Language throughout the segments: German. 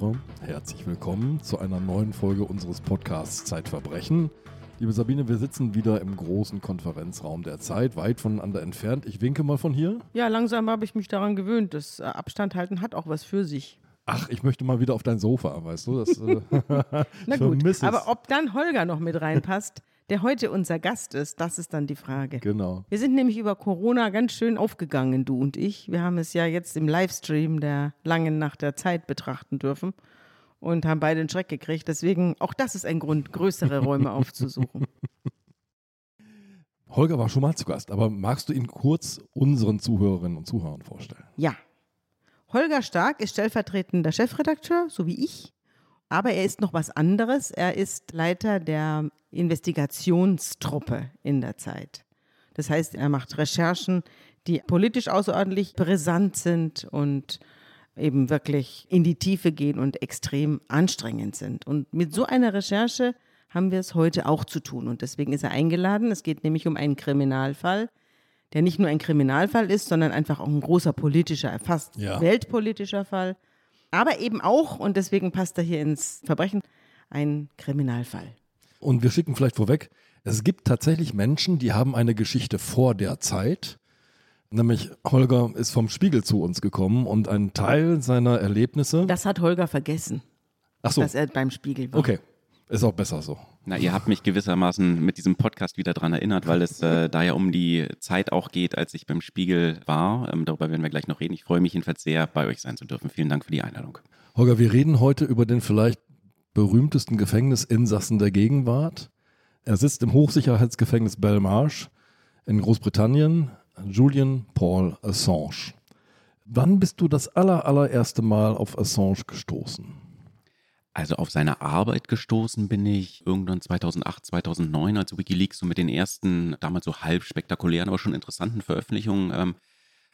Zuhörer, herzlich willkommen zu einer neuen Folge unseres Podcasts Zeitverbrechen. Liebe Sabine, wir sitzen wieder im großen Konferenzraum der Zeit, weit voneinander entfernt. Ich winke mal von hier. Ja, langsam habe ich mich daran gewöhnt. Das äh, Abstand halten hat auch was für sich. Ach, ich möchte mal wieder auf dein Sofa, weißt du? Das, äh, Na gut, aber ob dann Holger noch mit reinpasst, der heute unser Gast ist, das ist dann die Frage. Genau. Wir sind nämlich über Corona ganz schön aufgegangen, du und ich. Wir haben es ja jetzt im Livestream der langen Nacht der Zeit betrachten dürfen und haben beide einen Schreck gekriegt. Deswegen, auch das ist ein Grund, größere Räume aufzusuchen. Holger war schon mal zu Gast, aber magst du ihn kurz unseren Zuhörerinnen und Zuhörern vorstellen? Ja. Holger Stark ist stellvertretender Chefredakteur, so wie ich. Aber er ist noch was anderes. Er ist Leiter der Investigationstruppe in der Zeit. Das heißt, er macht Recherchen, die politisch außerordentlich brisant sind und eben wirklich in die Tiefe gehen und extrem anstrengend sind. Und mit so einer Recherche haben wir es heute auch zu tun. Und deswegen ist er eingeladen. Es geht nämlich um einen Kriminalfall, der nicht nur ein Kriminalfall ist, sondern einfach auch ein großer politischer, fast ja. weltpolitischer Fall. Aber eben auch, und deswegen passt er hier ins Verbrechen, ein Kriminalfall. Und wir schicken vielleicht vorweg, es gibt tatsächlich Menschen, die haben eine Geschichte vor der Zeit. Nämlich Holger ist vom Spiegel zu uns gekommen und ein Teil seiner Erlebnisse. Das hat Holger vergessen. Ach so. Dass er beim Spiegel war. Okay. Ist auch besser so. Na, ihr habt mich gewissermaßen mit diesem Podcast wieder daran erinnert, weil es äh, da ja um die Zeit auch geht, als ich beim Spiegel war. Ähm, darüber werden wir gleich noch reden. Ich freue mich jedenfalls sehr, bei euch sein zu dürfen. Vielen Dank für die Einladung. Holger, wir reden heute über den vielleicht berühmtesten Gefängnisinsassen der Gegenwart. Er sitzt im Hochsicherheitsgefängnis Belmarsh in Großbritannien, Julian Paul Assange. Wann bist du das aller, allererste Mal auf Assange gestoßen? Also auf seine Arbeit gestoßen bin ich irgendwann 2008, 2009, als Wikileaks so mit den ersten, damals so halb spektakulären, aber schon interessanten Veröffentlichungen ähm,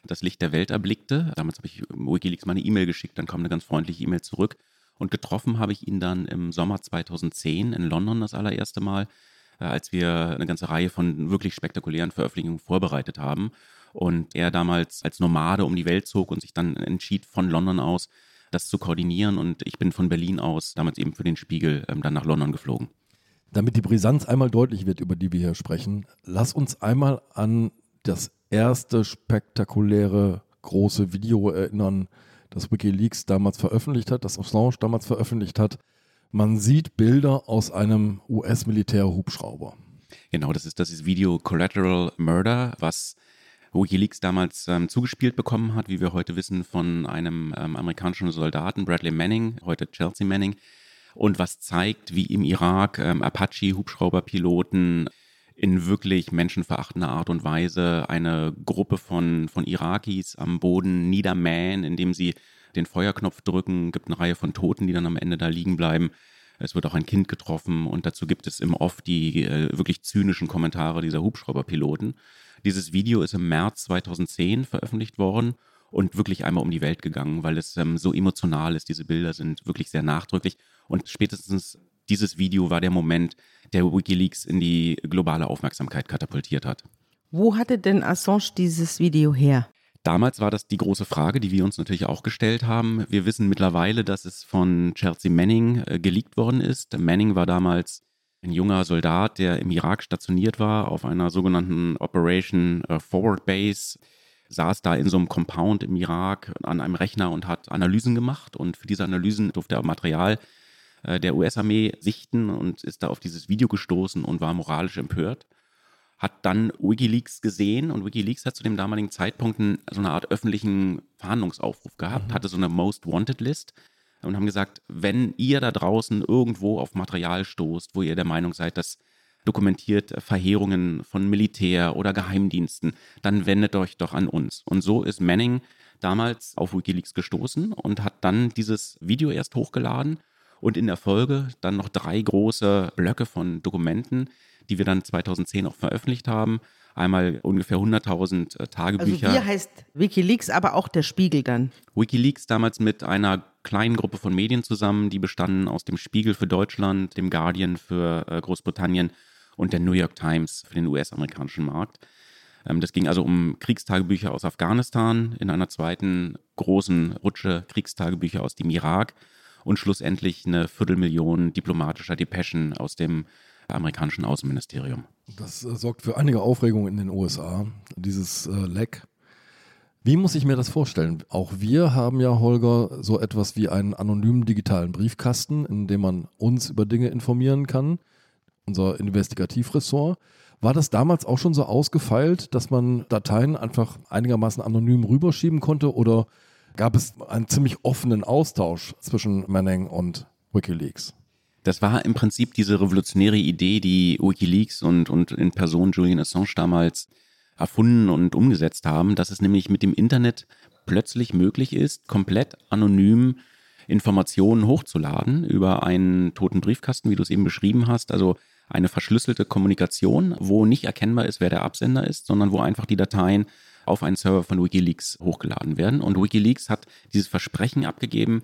das Licht der Welt erblickte. Damals habe ich Wikileaks mal eine E-Mail geschickt, dann kam eine ganz freundliche E-Mail zurück. Und getroffen habe ich ihn dann im Sommer 2010 in London das allererste Mal, äh, als wir eine ganze Reihe von wirklich spektakulären Veröffentlichungen vorbereitet haben. Und er damals als Nomade um die Welt zog und sich dann entschied, von London aus das zu koordinieren. Und ich bin von Berlin aus, damals eben für den Spiegel, ähm, dann nach London geflogen. Damit die Brisanz einmal deutlich wird, über die wir hier sprechen, lass uns einmal an das erste spektakuläre große Video erinnern, das Wikileaks damals veröffentlicht hat, das Assange damals veröffentlicht hat. Man sieht Bilder aus einem US-Militärhubschrauber. Genau, das ist das Video Collateral Murder, was WikiLeaks damals ähm, zugespielt bekommen hat, wie wir heute wissen, von einem ähm, amerikanischen Soldaten, Bradley Manning, heute Chelsea Manning, und was zeigt, wie im Irak ähm, Apache-Hubschrauberpiloten in wirklich menschenverachtender Art und Weise eine Gruppe von, von Irakis am Boden niedermähen, indem sie den Feuerknopf drücken, gibt eine Reihe von Toten, die dann am Ende da liegen bleiben. Es wird auch ein Kind getroffen und dazu gibt es im Off die äh, wirklich zynischen Kommentare dieser Hubschrauberpiloten. Dieses Video ist im März 2010 veröffentlicht worden und wirklich einmal um die Welt gegangen, weil es ähm, so emotional ist. Diese Bilder sind wirklich sehr nachdrücklich und spätestens dieses Video war der Moment, der WikiLeaks in die globale Aufmerksamkeit katapultiert hat. Wo hatte denn Assange dieses Video her? Damals war das die große Frage, die wir uns natürlich auch gestellt haben. Wir wissen mittlerweile, dass es von Chelsea Manning äh, geleakt worden ist. Manning war damals ein junger Soldat, der im Irak stationiert war, auf einer sogenannten Operation äh, Forward Base, saß da in so einem Compound im Irak an einem Rechner und hat Analysen gemacht. Und für diese Analysen durfte er Material äh, der US-Armee sichten und ist da auf dieses Video gestoßen und war moralisch empört. Hat dann Wikileaks gesehen und Wikileaks hat zu dem damaligen Zeitpunkt so eine Art öffentlichen Verhandlungsaufruf gehabt, mhm. hatte so eine Most Wanted List und haben gesagt, wenn ihr da draußen irgendwo auf Material stoßt, wo ihr der Meinung seid, das dokumentiert Verheerungen von Militär oder Geheimdiensten, dann wendet euch doch an uns. Und so ist Manning damals auf Wikileaks gestoßen und hat dann dieses Video erst hochgeladen und in der Folge dann noch drei große Blöcke von Dokumenten, die wir dann 2010 auch veröffentlicht haben. Einmal ungefähr 100.000 äh, Tagebücher. Also wir heißt Wikileaks, aber auch der Spiegel dann. Wikileaks damals mit einer kleinen Gruppe von Medien zusammen, die bestanden aus dem Spiegel für Deutschland, dem Guardian für äh, Großbritannien und der New York Times für den US-amerikanischen Markt. Ähm, das ging also um Kriegstagebücher aus Afghanistan, in einer zweiten großen Rutsche Kriegstagebücher aus dem Irak und schlussendlich eine Viertelmillion diplomatischer Depeschen aus dem amerikanischen Außenministerium. Das äh, sorgt für einige Aufregung in den USA, dieses äh, Leck. Wie muss ich mir das vorstellen? Auch wir haben ja, Holger, so etwas wie einen anonymen digitalen Briefkasten, in dem man uns über Dinge informieren kann, unser Investigativressort. War das damals auch schon so ausgefeilt, dass man Dateien einfach einigermaßen anonym rüberschieben konnte oder gab es einen ziemlich offenen Austausch zwischen Manning und Wikileaks? Das war im Prinzip diese revolutionäre Idee, die Wikileaks und, und in Person Julian Assange damals erfunden und umgesetzt haben, dass es nämlich mit dem Internet plötzlich möglich ist, komplett anonym Informationen hochzuladen über einen toten Briefkasten, wie du es eben beschrieben hast. Also eine verschlüsselte Kommunikation, wo nicht erkennbar ist, wer der Absender ist, sondern wo einfach die Dateien auf einen Server von Wikileaks hochgeladen werden. Und Wikileaks hat dieses Versprechen abgegeben,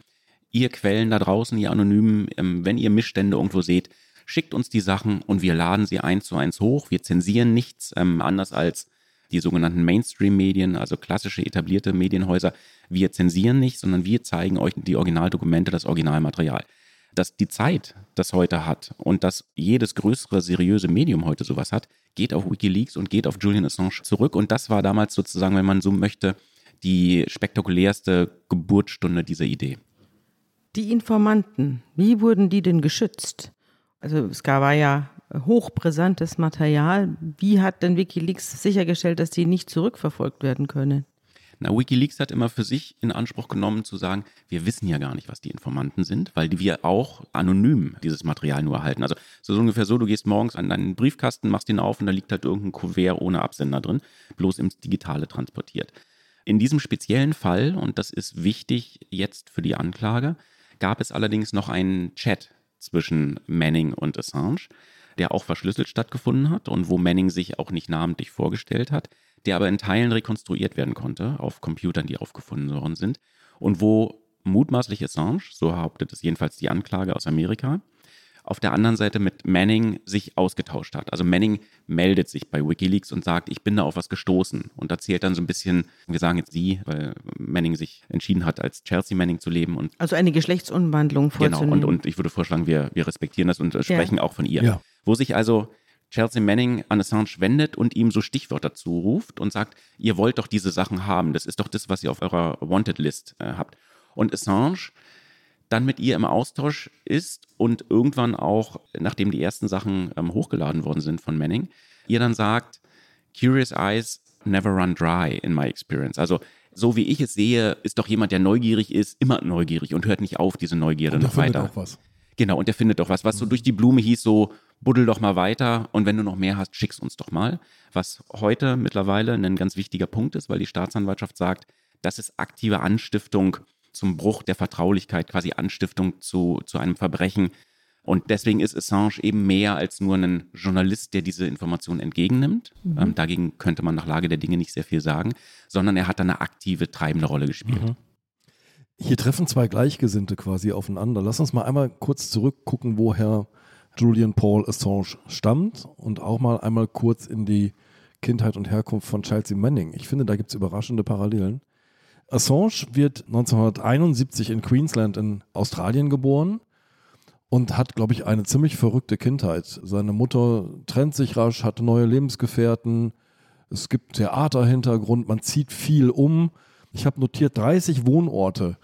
ihr Quellen da draußen, ihr Anonymen, ähm, wenn ihr Missstände irgendwo seht, schickt uns die Sachen und wir laden sie eins zu eins hoch. Wir zensieren nichts, ähm, anders als die sogenannten Mainstream-Medien, also klassische etablierte Medienhäuser. Wir zensieren nicht, sondern wir zeigen euch die Originaldokumente, das Originalmaterial. Dass die Zeit das heute hat und dass jedes größere seriöse Medium heute sowas hat, geht auf Wikileaks und geht auf Julian Assange zurück. Und das war damals sozusagen, wenn man so möchte, die spektakulärste Geburtsstunde dieser Idee. Die Informanten, wie wurden die denn geschützt? Also es war ja hochbrisantes Material. Wie hat denn Wikileaks sichergestellt, dass die nicht zurückverfolgt werden können? Na, Wikileaks hat immer für sich in Anspruch genommen zu sagen, wir wissen ja gar nicht, was die Informanten sind, weil wir auch anonym dieses Material nur erhalten. Also so ungefähr so, du gehst morgens an deinen Briefkasten, machst ihn auf und da liegt halt irgendein Kuvert ohne Absender drin, bloß ins Digitale transportiert. In diesem speziellen Fall, und das ist wichtig jetzt für die Anklage, gab es allerdings noch einen Chat zwischen Manning und Assange, der auch verschlüsselt stattgefunden hat und wo Manning sich auch nicht namentlich vorgestellt hat, der aber in Teilen rekonstruiert werden konnte auf Computern, die aufgefunden worden sind und wo mutmaßlich Assange, so behauptet es jedenfalls die Anklage aus Amerika, auf der anderen Seite mit Manning sich ausgetauscht hat. Also Manning meldet sich bei Wikileaks und sagt, ich bin da auf was gestoßen und erzählt dann so ein bisschen, wir sagen jetzt sie, weil Manning sich entschieden hat, als Chelsea Manning zu leben. Und also eine Geschlechtsumwandlung vorzunehmen. Genau, und, und ich würde vorschlagen, wir, wir respektieren das und sprechen ja. auch von ihr. Ja. Wo sich also Chelsea Manning an Assange wendet und ihm so Stichwörter zuruft und sagt, ihr wollt doch diese Sachen haben, das ist doch das, was ihr auf eurer Wanted List äh, habt. Und Assange dann mit ihr im Austausch ist und irgendwann auch, nachdem die ersten Sachen ähm, hochgeladen worden sind von Manning, ihr dann sagt, Curious Eyes never run dry in my experience. Also so wie ich es sehe, ist doch jemand, der neugierig ist, immer neugierig und hört nicht auf, diese Neugierde und noch weiter. Findet auch was. Genau, und der findet doch was, was so mhm. durch die Blume hieß, so buddel doch mal weiter und wenn du noch mehr hast, schick's uns doch mal. Was heute mittlerweile ein ganz wichtiger Punkt ist, weil die Staatsanwaltschaft sagt, das ist aktive Anstiftung zum Bruch der Vertraulichkeit, quasi Anstiftung zu, zu einem Verbrechen. Und deswegen ist Assange eben mehr als nur ein Journalist, der diese Informationen entgegennimmt. Mhm. Ähm, dagegen könnte man nach Lage der Dinge nicht sehr viel sagen, sondern er hat eine aktive, treibende Rolle gespielt. Mhm. Hier treffen zwei Gleichgesinnte quasi aufeinander. Lass uns mal einmal kurz zurückgucken, woher Julian Paul Assange stammt und auch mal einmal kurz in die Kindheit und Herkunft von Chelsea Manning. Ich finde, da gibt es überraschende Parallelen. Assange wird 1971 in Queensland in Australien geboren und hat, glaube ich, eine ziemlich verrückte Kindheit. Seine Mutter trennt sich rasch, hat neue Lebensgefährten, es gibt Theaterhintergrund, man zieht viel um. Ich habe notiert 30 Wohnorte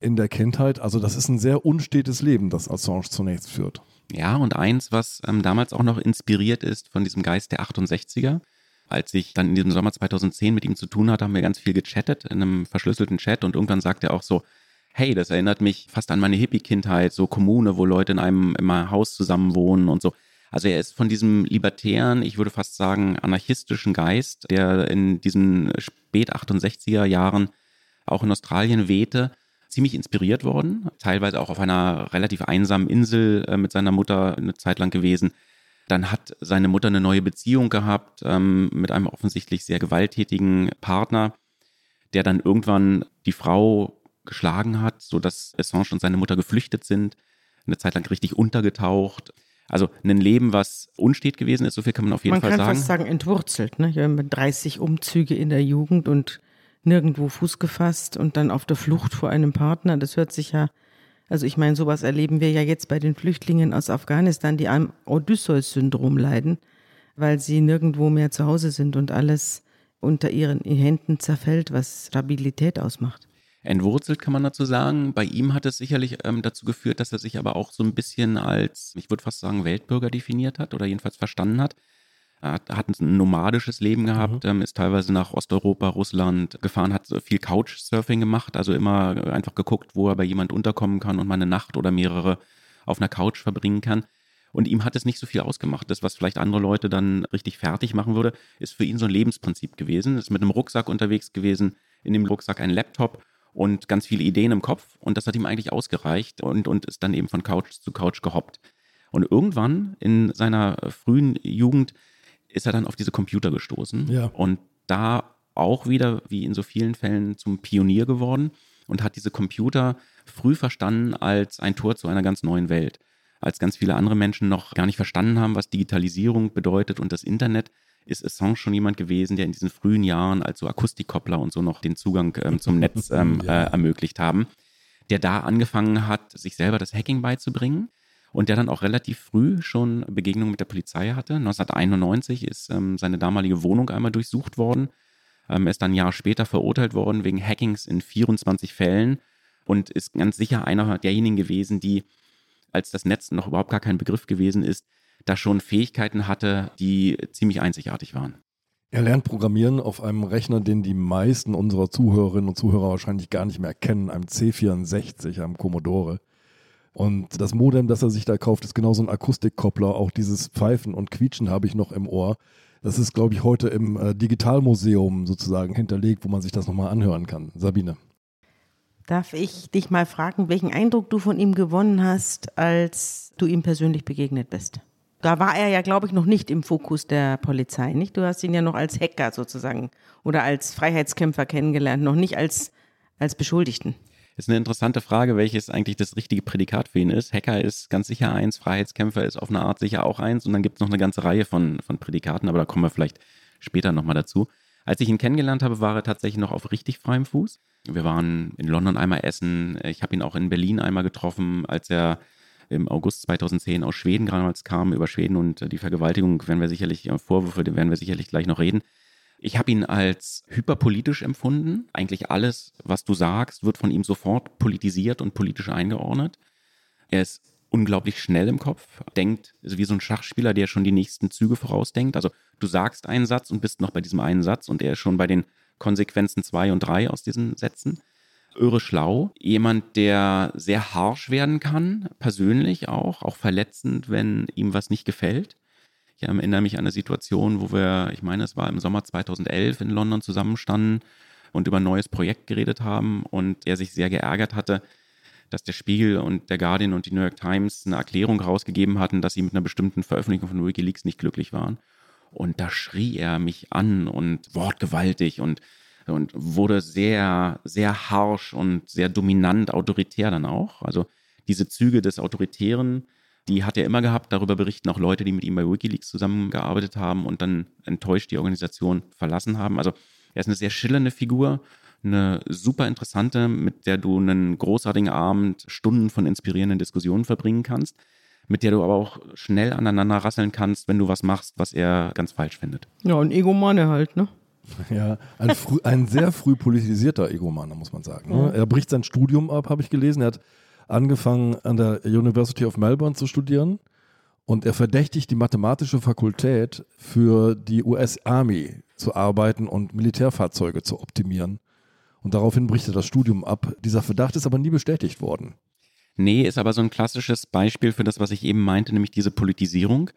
in der Kindheit. Also das ist ein sehr unstetes Leben, das Assange zunächst führt. Ja, und eins, was ähm, damals auch noch inspiriert ist von diesem Geist der 68er als ich dann in diesem Sommer 2010 mit ihm zu tun hatte, haben wir ganz viel gechattet in einem verschlüsselten Chat und irgendwann sagt er auch so, hey, das erinnert mich fast an meine Hippie-Kindheit, so Kommune, wo Leute in einem immer Haus zusammen wohnen und so. Also er ist von diesem libertären, ich würde fast sagen anarchistischen Geist, der in diesen spät 68er Jahren auch in Australien wehte, ziemlich inspiriert worden, teilweise auch auf einer relativ einsamen Insel äh, mit seiner Mutter eine Zeit lang gewesen. Dann hat seine Mutter eine neue Beziehung gehabt ähm, mit einem offensichtlich sehr gewalttätigen Partner, der dann irgendwann die Frau geschlagen hat, sodass Assange und seine Mutter geflüchtet sind, eine Zeit lang richtig untergetaucht. Also ein Leben, was unstet gewesen ist, so viel kann man auf jeden man Fall sagen. Man kann fast sagen entwurzelt. Ne? Ich habe 30 Umzüge in der Jugend und nirgendwo Fuß gefasst und dann auf der Flucht vor einem Partner. Das hört sich ja, also ich meine, sowas erleben wir ja jetzt bei den Flüchtlingen aus Afghanistan, die am Odysseus-Syndrom leiden, weil sie nirgendwo mehr zu Hause sind und alles unter ihren Händen zerfällt, was Stabilität ausmacht. Entwurzelt kann man dazu sagen. Bei ihm hat es sicherlich ähm, dazu geführt, dass er sich aber auch so ein bisschen als, ich würde fast sagen, Weltbürger definiert hat oder jedenfalls verstanden hat. Er hat, hat ein nomadisches Leben gehabt, mhm. ähm, ist teilweise nach Osteuropa, Russland gefahren, hat viel Couchsurfing gemacht, also immer einfach geguckt, wo er bei jemand unterkommen kann und mal eine Nacht oder mehrere auf einer Couch verbringen kann. Und ihm hat es nicht so viel ausgemacht. Das, was vielleicht andere Leute dann richtig fertig machen würde, ist für ihn so ein Lebensprinzip gewesen. Ist mit einem Rucksack unterwegs gewesen, in dem Rucksack ein Laptop und ganz viele Ideen im Kopf. Und das hat ihm eigentlich ausgereicht und, und ist dann eben von Couch zu Couch gehoppt. Und irgendwann in seiner frühen Jugend ist er dann auf diese Computer gestoßen ja. und da auch wieder, wie in so vielen Fällen, zum Pionier geworden und hat diese Computer früh verstanden als ein Tor zu einer ganz neuen Welt. Als ganz viele andere Menschen noch gar nicht verstanden haben, was Digitalisierung bedeutet und das Internet, ist Assange schon jemand gewesen, der in diesen frühen Jahren als so Akustikkoppler und so noch den Zugang ähm, zum Netz ähm, ja. äh, ermöglicht haben, der da angefangen hat, sich selber das Hacking beizubringen und der dann auch relativ früh schon Begegnungen mit der Polizei hatte. 1991 ist ähm, seine damalige Wohnung einmal durchsucht worden. Ähm, er ist dann ein Jahr später verurteilt worden wegen Hackings in 24 Fällen und ist ganz sicher einer derjenigen gewesen, die, als das Netz noch überhaupt gar kein Begriff gewesen ist, da schon Fähigkeiten hatte, die ziemlich einzigartig waren. Er lernt Programmieren auf einem Rechner, den die meisten unserer Zuhörerinnen und Zuhörer wahrscheinlich gar nicht mehr kennen, einem C64, einem Commodore. Und das Modem, das er sich da kauft, ist genau so ein Akustikkoppler. Auch dieses Pfeifen und Quietschen habe ich noch im Ohr. Das ist, glaube ich, heute im äh, Digitalmuseum sozusagen hinterlegt, wo man sich das nochmal anhören kann. Sabine. Darf ich dich mal fragen, welchen Eindruck du von ihm gewonnen hast, als du ihm persönlich begegnet bist? Da war er ja, glaube ich, noch nicht im Fokus der Polizei, nicht? Du hast ihn ja noch als Hacker sozusagen oder als Freiheitskämpfer kennengelernt, noch nicht als, als Beschuldigten. Ist eine interessante Frage, welches eigentlich das richtige Prädikat für ihn ist. Hacker ist ganz sicher eins, Freiheitskämpfer ist auf eine Art sicher auch eins und dann gibt es noch eine ganze Reihe von, von Prädikaten, aber da kommen wir vielleicht später nochmal dazu. Als ich ihn kennengelernt habe, war er tatsächlich noch auf richtig freiem Fuß. Wir waren in London einmal essen. Ich habe ihn auch in Berlin einmal getroffen, als er im August 2010 aus Schweden gerade kam. Über Schweden und die Vergewaltigung werden wir sicherlich, äh, Vorwürfe, werden wir sicherlich gleich noch reden. Ich habe ihn als hyperpolitisch empfunden. Eigentlich alles, was du sagst, wird von ihm sofort politisiert und politisch eingeordnet. Er ist unglaublich schnell im Kopf, denkt wie so ein Schachspieler, der schon die nächsten Züge vorausdenkt. Also du sagst einen Satz und bist noch bei diesem einen Satz und er ist schon bei den Konsequenzen zwei und drei aus diesen Sätzen. Irre schlau, jemand, der sehr harsh werden kann, persönlich auch, auch verletzend, wenn ihm was nicht gefällt. Ich erinnere mich an eine Situation, wo wir, ich meine, es war im Sommer 2011 in London zusammenstanden und über ein neues Projekt geredet haben und er sich sehr geärgert hatte, dass der Spiegel und der Guardian und die New York Times eine Erklärung rausgegeben hatten, dass sie mit einer bestimmten Veröffentlichung von Wikileaks nicht glücklich waren. Und da schrie er mich an und wortgewaltig und, und wurde sehr, sehr harsh und sehr dominant, autoritär dann auch. Also diese Züge des Autoritären die hat er immer gehabt. Darüber berichten auch Leute, die mit ihm bei Wikileaks zusammengearbeitet haben und dann enttäuscht die Organisation verlassen haben. Also er ist eine sehr schillernde Figur, eine super interessante, mit der du einen großartigen Abend, Stunden von inspirierenden Diskussionen verbringen kannst, mit der du aber auch schnell aneinander rasseln kannst, wenn du was machst, was er ganz falsch findet. Ja, ein Egomane halt, ne? Ja, ein, früh, ein sehr früh politisierter Egomane, muss man sagen. Ne? Er bricht sein Studium ab, habe ich gelesen. Er hat angefangen an der University of Melbourne zu studieren und er verdächtigt die mathematische Fakultät für die US Army zu arbeiten und Militärfahrzeuge zu optimieren. Und daraufhin bricht er das Studium ab. Dieser Verdacht ist aber nie bestätigt worden. Nee, ist aber so ein klassisches Beispiel für das, was ich eben meinte, nämlich diese Politisierung.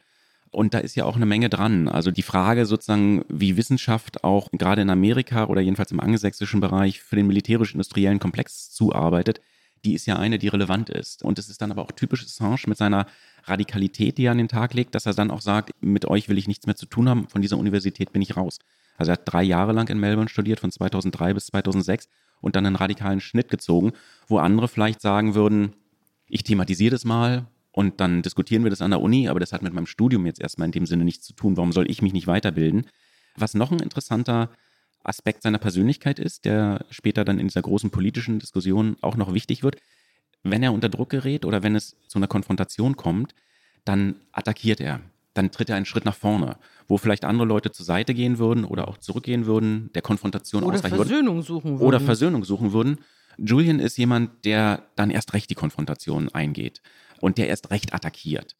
Und da ist ja auch eine Menge dran. Also die Frage sozusagen, wie Wissenschaft auch gerade in Amerika oder jedenfalls im angelsächsischen Bereich für den militärisch-industriellen Komplex zuarbeitet, die ist ja eine, die relevant ist. Und es ist dann aber auch typisch Assange mit seiner Radikalität, die er an den Tag legt, dass er dann auch sagt, mit euch will ich nichts mehr zu tun haben, von dieser Universität bin ich raus. Also er hat drei Jahre lang in Melbourne studiert, von 2003 bis 2006 und dann einen radikalen Schnitt gezogen, wo andere vielleicht sagen würden, ich thematisiere das mal, und dann diskutieren wir das an der Uni, aber das hat mit meinem Studium jetzt erstmal in dem Sinne nichts zu tun. Warum soll ich mich nicht weiterbilden? Was noch ein interessanter Aspekt seiner Persönlichkeit ist, der später dann in dieser großen politischen Diskussion auch noch wichtig wird, wenn er unter Druck gerät oder wenn es zu einer Konfrontation kommt, dann attackiert er. Dann tritt er einen Schritt nach vorne, wo vielleicht andere Leute zur Seite gehen würden oder auch zurückgehen würden, der Konfrontation Oder ausweichen Versöhnung würden. suchen würden. Oder Versöhnung suchen würden. Julian ist jemand, der dann erst recht die Konfrontation eingeht und der erst recht attackiert.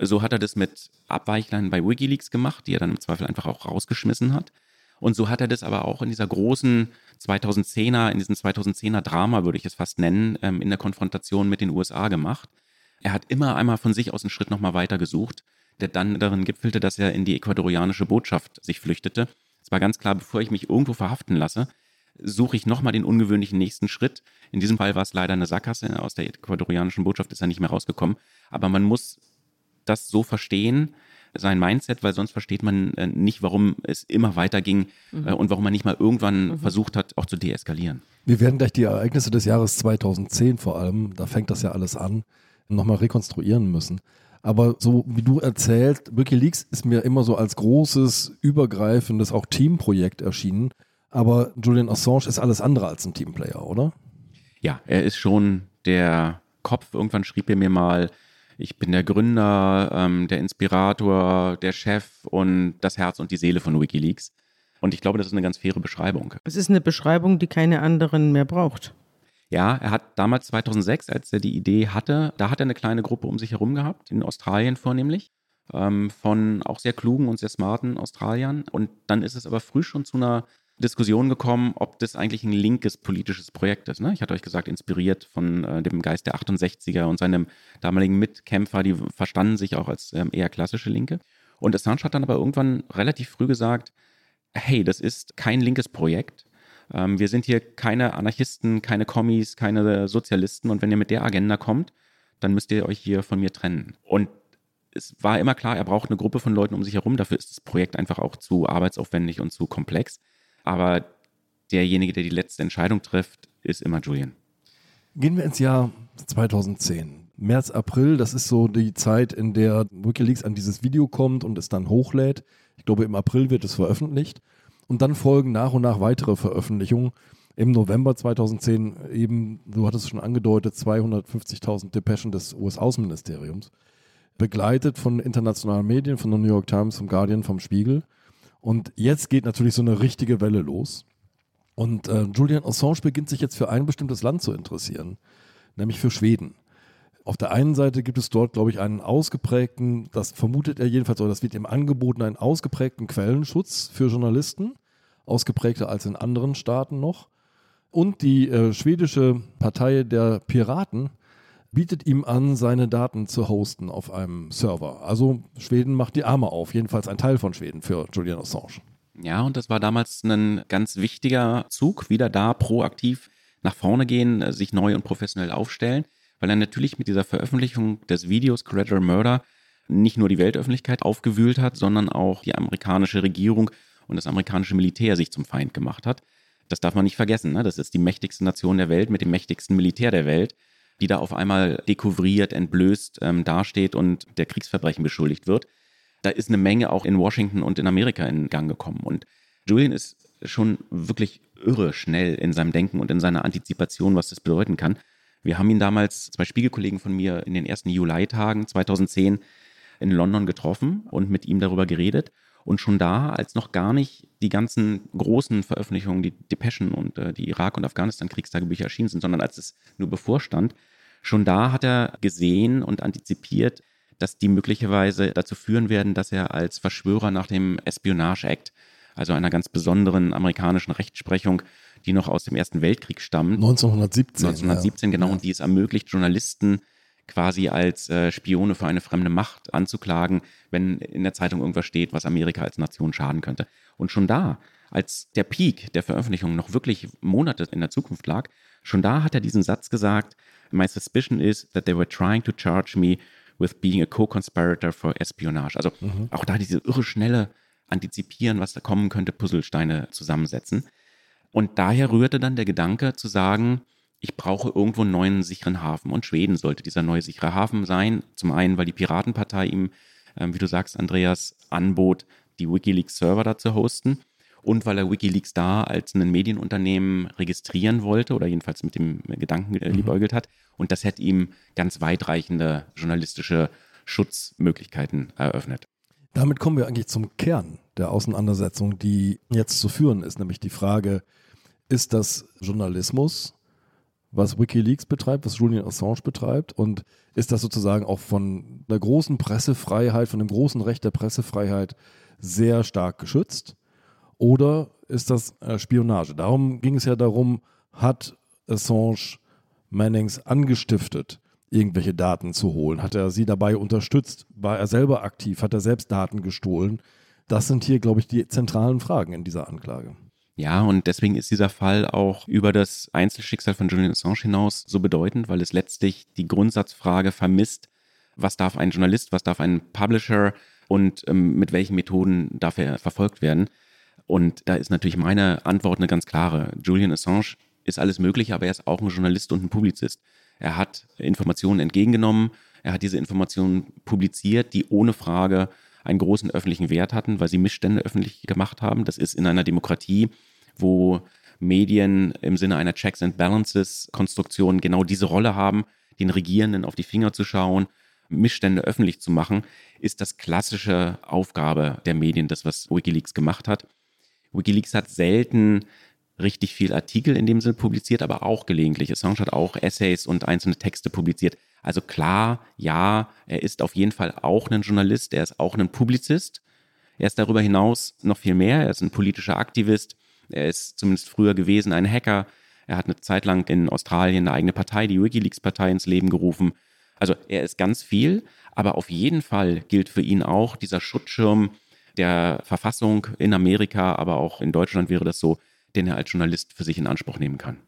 So hat er das mit Abweichlern bei Wikileaks gemacht, die er dann im Zweifel einfach auch rausgeschmissen hat. Und so hat er das aber auch in dieser großen 2010er, in diesem 2010er Drama, würde ich es fast nennen, ähm, in der Konfrontation mit den USA gemacht. Er hat immer einmal von sich aus einen Schritt nochmal weiter gesucht, der dann darin gipfelte, dass er in die ecuadorianische Botschaft sich flüchtete. Es war ganz klar, bevor ich mich irgendwo verhaften lasse, suche ich nochmal den ungewöhnlichen nächsten Schritt. In diesem Fall war es leider eine Sackgasse. Aus der ecuadorianischen Botschaft ist er nicht mehr rausgekommen. Aber man muss das so verstehen, sein Mindset, weil sonst versteht man äh, nicht, warum es immer weiterging äh, und warum man nicht mal irgendwann versucht hat, auch zu deeskalieren. Wir werden gleich die Ereignisse des Jahres 2010 vor allem, da fängt das ja alles an, nochmal rekonstruieren müssen. Aber so wie du erzählst, WikiLeaks ist mir immer so als großes, übergreifendes, auch Teamprojekt erschienen. Aber Julian Assange ist alles andere als ein Teamplayer, oder? Ja, er ist schon der Kopf. Irgendwann schrieb er mir mal, ich bin der Gründer, ähm, der Inspirator, der Chef und das Herz und die Seele von Wikileaks. Und ich glaube, das ist eine ganz faire Beschreibung. Es ist eine Beschreibung, die keine anderen mehr braucht. Ja, er hat damals 2006, als er die Idee hatte, da hat er eine kleine Gruppe um sich herum gehabt, in Australien vornehmlich, ähm, von auch sehr klugen und sehr smarten Australiern. Und dann ist es aber früh schon zu einer Diskussion gekommen, ob das eigentlich ein linkes politisches Projekt ist. Ne? Ich hatte euch gesagt, inspiriert von äh, dem Geist der 68er und seinem damaligen Mitkämpfer, die verstanden sich auch als ähm, eher klassische Linke. Und Assange hat dann aber irgendwann relativ früh gesagt, hey, das ist kein linkes Projekt. Ähm, wir sind hier keine Anarchisten, keine Kommis, keine Sozialisten und wenn ihr mit der Agenda kommt, dann müsst ihr euch hier von mir trennen. Und es war immer klar, er braucht eine Gruppe von Leuten um sich herum. Dafür ist das Projekt einfach auch zu arbeitsaufwendig und zu komplex. Aber derjenige, der die letzte Entscheidung trifft, ist immer Julian. Gehen wir ins Jahr 2010. März, April, das ist so die Zeit, in der Wikileaks an dieses Video kommt und es dann hochlädt. Ich glaube, im April wird es veröffentlicht. Und dann folgen nach und nach weitere Veröffentlichungen. Im November 2010 eben, du hattest es schon angedeutet, 250.000 Depeschen des US-Außenministeriums. Begleitet von internationalen Medien, von der New York Times, vom Guardian, vom Spiegel. Und jetzt geht natürlich so eine richtige Welle los. Und äh, Julian Assange beginnt sich jetzt für ein bestimmtes Land zu interessieren, nämlich für Schweden. Auf der einen Seite gibt es dort, glaube ich, einen ausgeprägten, das vermutet er jedenfalls, oder das wird ihm angeboten, einen ausgeprägten Quellenschutz für Journalisten, ausgeprägter als in anderen Staaten noch. Und die äh, schwedische Partei der Piraten bietet ihm an, seine Daten zu hosten auf einem Server. Also Schweden macht die Arme auf, jedenfalls ein Teil von Schweden für Julian Assange. Ja, und das war damals ein ganz wichtiger Zug, wieder da proaktiv nach vorne gehen, sich neu und professionell aufstellen, weil er natürlich mit dieser Veröffentlichung des Videos Collateral Murder nicht nur die Weltöffentlichkeit aufgewühlt hat, sondern auch die amerikanische Regierung und das amerikanische Militär sich zum Feind gemacht hat. Das darf man nicht vergessen. Ne? Das ist die mächtigste Nation der Welt mit dem mächtigsten Militär der Welt, die da auf einmal dekouvriert, entblößt ähm, dasteht und der Kriegsverbrechen beschuldigt wird. Da ist eine Menge auch in Washington und in Amerika in Gang gekommen. Und Julian ist schon wirklich irre schnell in seinem Denken und in seiner Antizipation, was das bedeuten kann. Wir haben ihn damals, zwei Spiegelkollegen von mir, in den ersten Juli-Tagen 2010 in London getroffen und mit ihm darüber geredet. Und schon da, als noch gar nicht die ganzen großen Veröffentlichungen, die Depeschen und äh, die Irak- und Afghanistan-Kriegstagebücher erschienen sind, sondern als es nur bevorstand, schon da hat er gesehen und antizipiert, dass die möglicherweise dazu führen werden, dass er als Verschwörer nach dem Espionage Act, also einer ganz besonderen amerikanischen Rechtsprechung, die noch aus dem Ersten Weltkrieg stammt, 1917. 1917 ja. genau, Ja. und die es ermöglicht, Journalisten quasi als äh, Spione für eine fremde Macht anzuklagen, wenn in der Zeitung irgendwas steht, was Amerika als Nation schaden könnte. Und schon da, als der Peak der Veröffentlichung noch wirklich Monate in der Zukunft lag, schon da hat er diesen Satz gesagt, My suspicion is that they were trying to charge me with being a co-conspirator for espionage. Also auch da diese irre schnelle Antizipieren, was da kommen könnte, Puzzlesteine zusammensetzen. Und daher rührte dann der Gedanke zu sagen, ich brauche irgendwo einen neuen sicheren Hafen. Und Schweden sollte dieser neue sichere Hafen sein. Zum einen, weil die Piratenpartei ihm, äh, wie du sagst, Andreas, anbot, die Wikileaks-Server da zu hosten. Und weil er Wikileaks da als ein Medienunternehmen registrieren wollte oder jedenfalls mit dem Gedanken äh, liebäugelt hat. Und das hätte ihm ganz weitreichende journalistische Schutzmöglichkeiten eröffnet. Damit kommen wir eigentlich zum Kern der Auseinandersetzung, die jetzt zu führen ist, nämlich die Frage, ist das Journalismus, was Wikileaks betreibt, was Julian Assange betreibt und ist das sozusagen auch von der großen Pressefreiheit, von dem großen Recht der Pressefreiheit sehr stark geschützt oder ist das äh, Spionage? Darum ging es ja darum, hat Assange Mannings angestiftet, irgendwelche Daten zu holen? Hat er sie dabei unterstützt? War er selber aktiv? Hat er selbst Daten gestohlen? Das sind hier, glaube ich, die zentralen Fragen in dieser Anklage. Ja, und deswegen ist dieser Fall auch über das Einzelschicksal von Julian Assange hinaus so bedeutend, weil es letztlich die Grundsatzfrage vermisst, was darf ein Journalist, was darf ein Publisher und ähm, mit welchen Methoden darf er verfolgt werden. Und da ist natürlich meine Antwort eine ganz klare. Julian Assange ist alles möglich, aber er ist auch ein Journalist und ein Publizist. Er hat Informationen entgegengenommen, er hat diese Informationen publiziert, die ohne Frage einen großen öffentlichen Wert hatten, weil sie Missstände öffentlich gemacht haben. Das ist in einer Demokratie, wo Medien im Sinne einer Checks and Balances Konstruktion genau diese Rolle haben, den Regierenden auf die Finger zu schauen, Missstände öffentlich zu machen, ist das klassische Aufgabe der Medien, das was Wikileaks gemacht hat. Wikileaks hat selten richtig viel Artikel in dem Sinne publiziert, aber auch gelegentlich. Assange hat auch Essays und einzelne Texte publiziert. Also klar, ja, er ist auf jeden Fall auch ein Journalist, er ist auch ein Publizist. Er ist darüber hinaus noch viel mehr. Er ist ein politischer Aktivist. Er ist zumindest früher gewesen ein Hacker. Er hat eine Zeit lang in Australien eine eigene Partei, die Wikileaks-Partei, ins Leben gerufen. Also er ist ganz viel, aber auf jeden Fall gilt für ihn auch dieser Schutzschirm der Verfassung in Amerika, aber auch in Deutschland wäre das so, den er als Journalist für sich in Anspruch nehmen kann.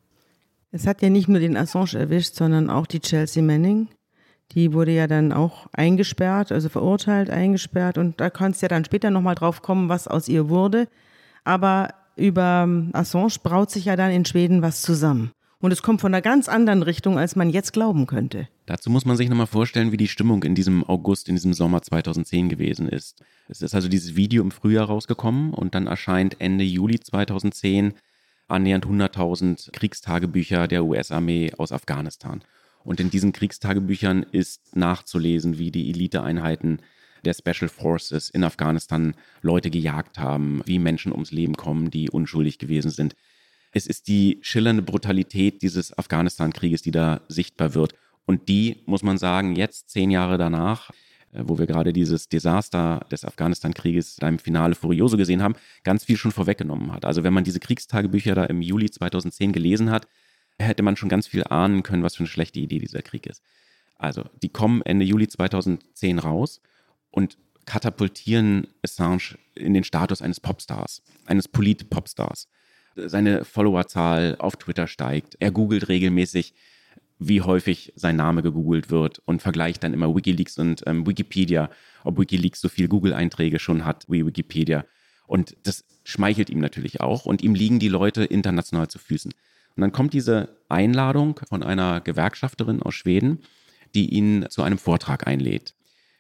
Es hat ja nicht nur den Assange erwischt, sondern auch die Chelsea Manning. Die wurde ja dann auch eingesperrt, also verurteilt, eingesperrt. Und da kannst du ja dann später nochmal drauf kommen, was aus ihr wurde. Aber über Assange braut sich ja dann in Schweden was zusammen. Und es kommt von einer ganz anderen Richtung, als man jetzt glauben könnte. Dazu muss man sich nochmal vorstellen, wie die Stimmung in diesem August, in diesem Sommer 2010 gewesen ist. Es ist also dieses Video im Frühjahr rausgekommen und dann erscheint Ende Juli 2010 annähernd 100.000 Kriegstagebücher der US-Armee aus Afghanistan. Und in diesen Kriegstagebüchern ist nachzulesen, wie die Eliteeinheiten der Special Forces in Afghanistan Leute gejagt haben, wie Menschen ums Leben kommen, die unschuldig gewesen sind. Es ist die schillernde Brutalität dieses Afghanistan-Krieges, die da sichtbar wird. Und die, muss man sagen, jetzt zehn Jahre danach, wo wir gerade dieses Desaster des Afghanistan-Krieges im Finale Furioso gesehen haben, ganz viel schon vorweggenommen hat. Also wenn man diese Kriegstagebücher da im Juli 2010 gelesen hat, hätte man schon ganz viel ahnen können, was für eine schlechte Idee dieser Krieg ist. Also die kommen Ende Juli 2010 raus und katapultieren Assange in den Status eines Popstars, eines Polit-Popstars seine Followerzahl auf Twitter steigt. Er googelt regelmäßig, wie häufig sein Name gegoogelt wird und vergleicht dann immer Wikileaks und ähm, Wikipedia, ob Wikileaks so viel Google-Einträge schon hat wie Wikipedia. Und das schmeichelt ihm natürlich auch und ihm liegen die Leute international zu Füßen. Und dann kommt diese Einladung von einer Gewerkschafterin aus Schweden, die ihn zu einem Vortrag einlädt.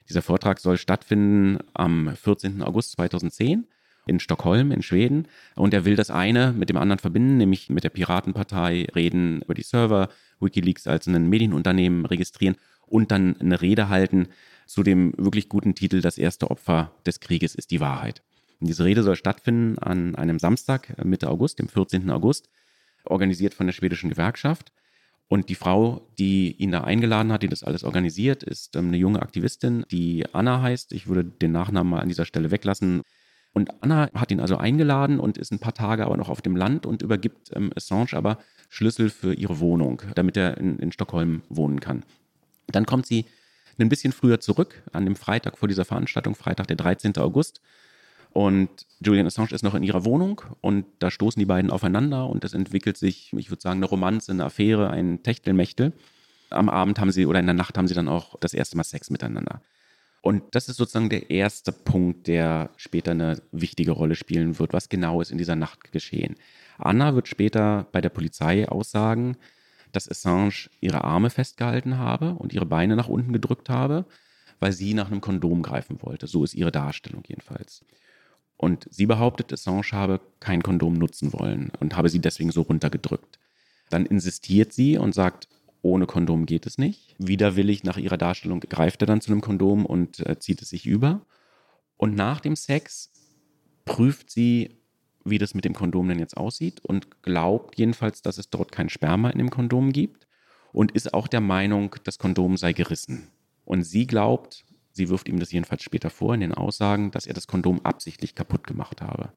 Dieser Vortrag soll stattfinden am 14. August 2010 in Stockholm in Schweden. Und er will das eine mit dem anderen verbinden, nämlich mit der Piratenpartei reden über die Server, Wikileaks als ein Medienunternehmen registrieren und dann eine Rede halten zu dem wirklich guten Titel Das erste Opfer des Krieges ist die Wahrheit. Und diese Rede soll stattfinden an einem Samstag, Mitte August, dem 14. August, organisiert von der schwedischen Gewerkschaft. Und die Frau, die ihn da eingeladen hat, die das alles organisiert, ist ähm, eine junge Aktivistin, die Anna heißt. Ich würde den Nachnamen mal an dieser Stelle weglassen. Und Anna hat ihn also eingeladen und ist ein paar Tage aber noch auf dem Land und übergibt ähm, Assange aber Schlüssel für ihre Wohnung, damit er in, in Stockholm wohnen kann. Dann kommt sie ein bisschen früher zurück, an dem Freitag vor dieser Veranstaltung, Freitag, der 13. August. Und Julian Assange ist noch in ihrer Wohnung und da stoßen die beiden aufeinander und es entwickelt sich, ich würde sagen, eine Romanze, eine Affäre, ein Techtelmechtel. Am Abend haben sie oder in der Nacht haben sie dann auch das erste Mal Sex miteinander. Und das ist sozusagen der erste Punkt, der später eine wichtige Rolle spielen wird. Was genau ist in dieser Nacht geschehen? Anna wird später bei der Polizei aussagen, dass Assange ihre Arme festgehalten habe und ihre Beine nach unten gedrückt habe, weil sie nach einem Kondom greifen wollte. So ist ihre Darstellung jedenfalls. Und sie behauptet, Assange habe kein Kondom nutzen wollen und habe sie deswegen so runtergedrückt. Dann insistiert sie und sagt, ohne Kondom geht es nicht. Widerwillig nach ihrer Darstellung greift er dann zu einem Kondom und äh, zieht es sich über. Und nach dem Sex prüft sie, wie das mit dem Kondom denn jetzt aussieht und glaubt jedenfalls, dass es dort kein Sperma in dem Kondom gibt und ist auch der Meinung, das Kondom sei gerissen. Und sie glaubt, sie wirft ihm das jedenfalls später vor in den Aussagen, dass er das Kondom absichtlich kaputt gemacht habe.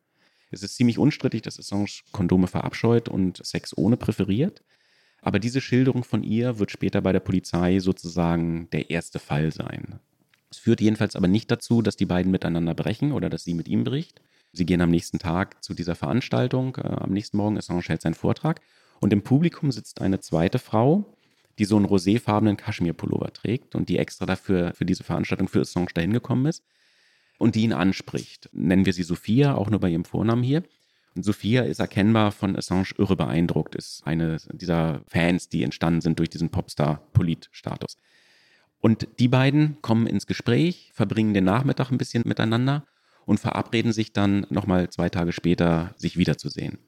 Es ist ziemlich unstrittig, dass Assange Kondome verabscheut und Sex ohne präferiert. Aber diese Schilderung von ihr wird später bei der Polizei sozusagen der erste Fall sein. Es führt jedenfalls aber nicht dazu, dass die beiden miteinander brechen oder dass sie mit ihm bricht. Sie gehen am nächsten Tag zu dieser Veranstaltung. Äh, am nächsten Morgen Assange hält seinen Vortrag. Und im Publikum sitzt eine zweite Frau, die so einen roséfarbenen Kaschmirpullover trägt und die extra dafür für diese Veranstaltung für Assange dahin gekommen ist und die ihn anspricht. Nennen wir sie Sophia, auch nur bei ihrem Vornamen hier. Sophia ist erkennbar von Assange irre beeindruckt, ist eine dieser Fans, die entstanden sind durch diesen Popstar-Polit-Status. Und die beiden kommen ins Gespräch, verbringen den Nachmittag ein bisschen miteinander und verabreden sich dann nochmal zwei Tage später, sich wiederzusehen.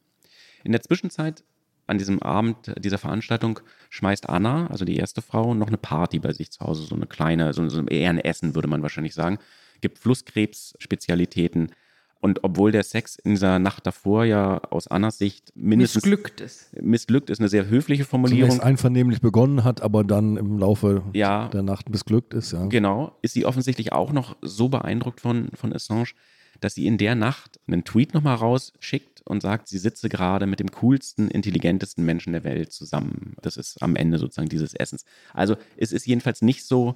In der Zwischenzeit an diesem Abend dieser Veranstaltung schmeißt Anna, also die erste Frau, noch eine Party bei sich zu Hause, so eine kleine, so, so eher ein Essen, würde man wahrscheinlich sagen. Gibt Flusskrebs-Spezialitäten. Und obwohl der Sex in dieser Nacht davor ja aus Annas Sicht mindestens missglückt ist. Missglückt ist eine sehr höfliche Formulierung. Zunächst einvernehmlich begonnen hat, aber dann im Laufe ja, der Nacht missglückt ist, ja. Genau, ist sie offensichtlich auch noch so beeindruckt von, von Assange, dass sie in der Nacht einen Tweet nochmal rausschickt und sagt, sie sitze gerade mit dem coolsten, intelligentesten Menschen der Welt zusammen. Das ist am Ende sozusagen dieses Essens. Also es ist jedenfalls nicht so,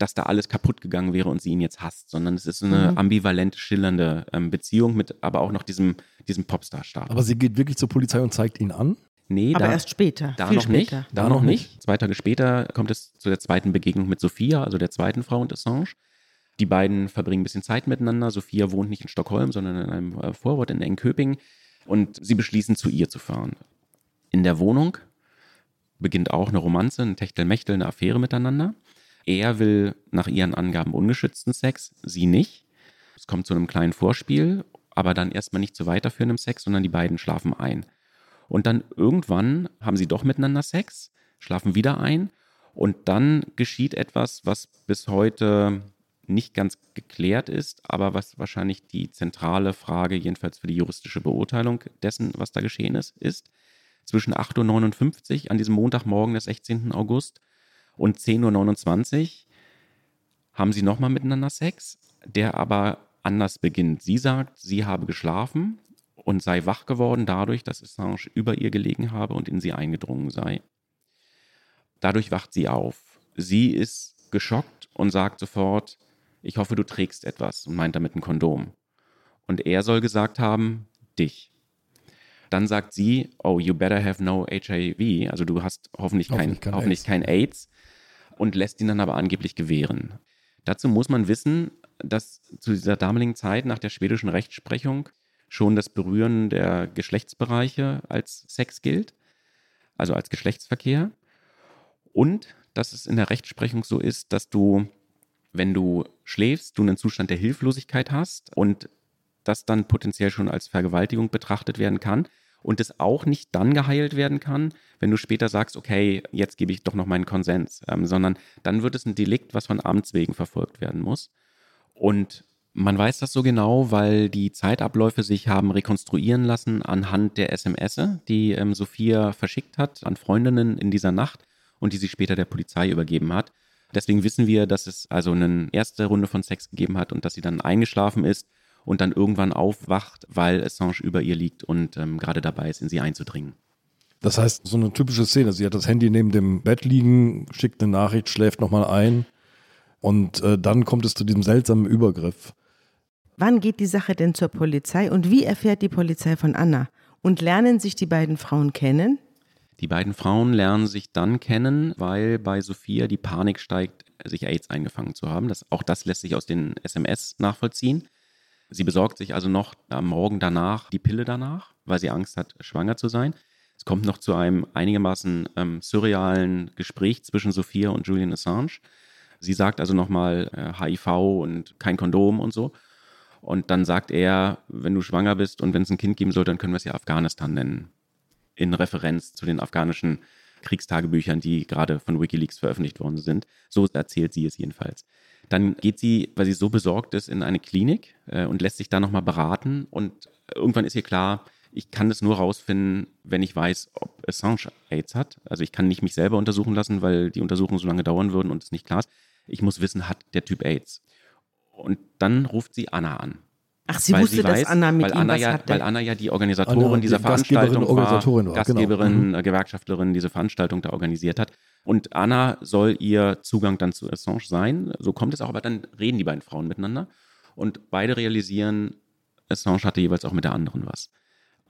dass da alles kaputt gegangen wäre und sie ihn jetzt hasst, sondern es ist eine mhm. ambivalente, schillernde ähm, Beziehung mit aber auch noch diesem, diesem Popstar-Status. Aber sie geht wirklich zur Polizei und zeigt ihn an? Nee, aber da, erst später. Da viel noch später. nicht. Da, Da noch nicht. Zwei Tage später kommt es zu der zweiten Begegnung mit Sophia, also der zweiten Frau und Assange. Die beiden verbringen ein bisschen Zeit miteinander. Sophia wohnt nicht in Stockholm, sondern in einem äh, Vorort in Engköping. Und sie beschließen, zu ihr zu fahren. In der Wohnung beginnt auch eine Romanze, ein Techtelmechtel, eine Affäre miteinander. Er will nach ihren Angaben ungeschützten Sex, sie nicht. Es kommt zu einem kleinen Vorspiel, aber dann erstmal nicht zu weiterführendem Sex, sondern die beiden schlafen ein. Und dann irgendwann haben sie doch miteinander Sex, schlafen wieder ein und dann geschieht etwas, was bis heute nicht ganz geklärt ist, aber was wahrscheinlich die zentrale Frage, jedenfalls für die juristische Beurteilung dessen, was da geschehen ist, ist. Zwischen 8.59 Uhr an diesem Montagmorgen des 16. August und 10.29 Uhr haben sie nochmal miteinander Sex, der aber anders beginnt. Sie sagt, sie habe geschlafen und sei wach geworden dadurch, dass Assange über ihr gelegen habe und in sie eingedrungen sei. Dadurch wacht sie auf. Sie ist geschockt und sagt sofort, ich hoffe, du trägst etwas und meint damit ein Kondom. Und er soll gesagt haben, dich. Dann sagt sie, oh, you better have no HIV, also du hast hoffentlich kein, Hoffentlich kein hoffentlich AIDS. kein AIDS und lässt ihn dann aber angeblich gewähren. Dazu muss man wissen, dass zu dieser damaligen Zeit nach der schwedischen Rechtsprechung schon das Berühren der Geschlechtsbereiche als Sex gilt, also als Geschlechtsverkehr. Und dass es in der Rechtsprechung so ist, dass du, wenn du schläfst, du einen Zustand der Hilflosigkeit hast und das dann potenziell schon als Vergewaltigung betrachtet werden kann und es auch nicht dann geheilt werden kann, wenn du später sagst, okay, jetzt gebe ich doch noch meinen Konsens, ähm, sondern dann wird es ein Delikt, was von Amts wegen verfolgt werden muss. Und man weiß das so genau, weil die Zeitabläufe sich haben rekonstruieren lassen anhand der SMS, die ähm, Sophia verschickt hat an Freundinnen in dieser Nacht und die sie später der Polizei übergeben hat. Deswegen wissen wir, dass es also eine erste Runde von Sex gegeben hat und dass sie dann eingeschlafen ist und dann irgendwann aufwacht, weil Assange über ihr liegt und ähm, gerade dabei ist, in sie einzudringen. Das heißt, so eine typische Szene. Sie hat das Handy neben dem Bett liegen, schickt eine Nachricht, schläft nochmal ein und äh, dann kommt es zu diesem seltsamen Übergriff. Wann geht die Sache denn zur Polizei und wie erfährt die Polizei von Anna? Und lernen sich die beiden Frauen kennen? Die beiden Frauen lernen sich dann kennen, weil bei Sophia die Panik steigt, sich AIDS eingefangen zu haben. Das, auch das lässt sich aus den SMS nachvollziehen. Sie besorgt sich also noch am Morgen danach die Pille danach, weil sie Angst hat, schwanger zu sein. Es kommt noch zu einem einigermaßen ähm, surrealen Gespräch zwischen Sophia und Julian Assange. Sie sagt also nochmal äh, HIV und kein Kondom und so. Und dann sagt er, wenn du schwanger bist und wenn es ein Kind geben soll, dann können wir es ja Afghanistan nennen. In Referenz zu den afghanischen Kriegstagebüchern, die gerade von Wikileaks veröffentlicht worden sind. So erzählt sie es jedenfalls. Dann geht sie, weil sie so besorgt ist, in eine Klinik äh, und lässt sich da nochmal beraten. Und irgendwann ist ihr klar, ich kann das nur rausfinden, wenn ich weiß, ob Assange AIDS hat. Also ich kann nicht mich selber untersuchen lassen, weil die Untersuchungen so lange dauern würden und es nicht klar ist. Ich muss wissen, hat der Typ AIDS. Und dann ruft sie Anna an. Ach, sie wusste, sie weiß, dass Anna mit weil ihm Anna was ja, hatte. Weil Anna ja die Organisatorin Anna, dieser die Gastgeberin, Veranstaltung Organisatorin war, war, genau. Gastgeberin, Mhm. äh, Gewerkschaftlerin diese Veranstaltung da organisiert hat. Und Anna soll ihr Zugang dann zu Assange sein. So kommt es auch, aber dann reden die beiden Frauen miteinander und beide realisieren, Assange hatte jeweils auch mit der anderen was.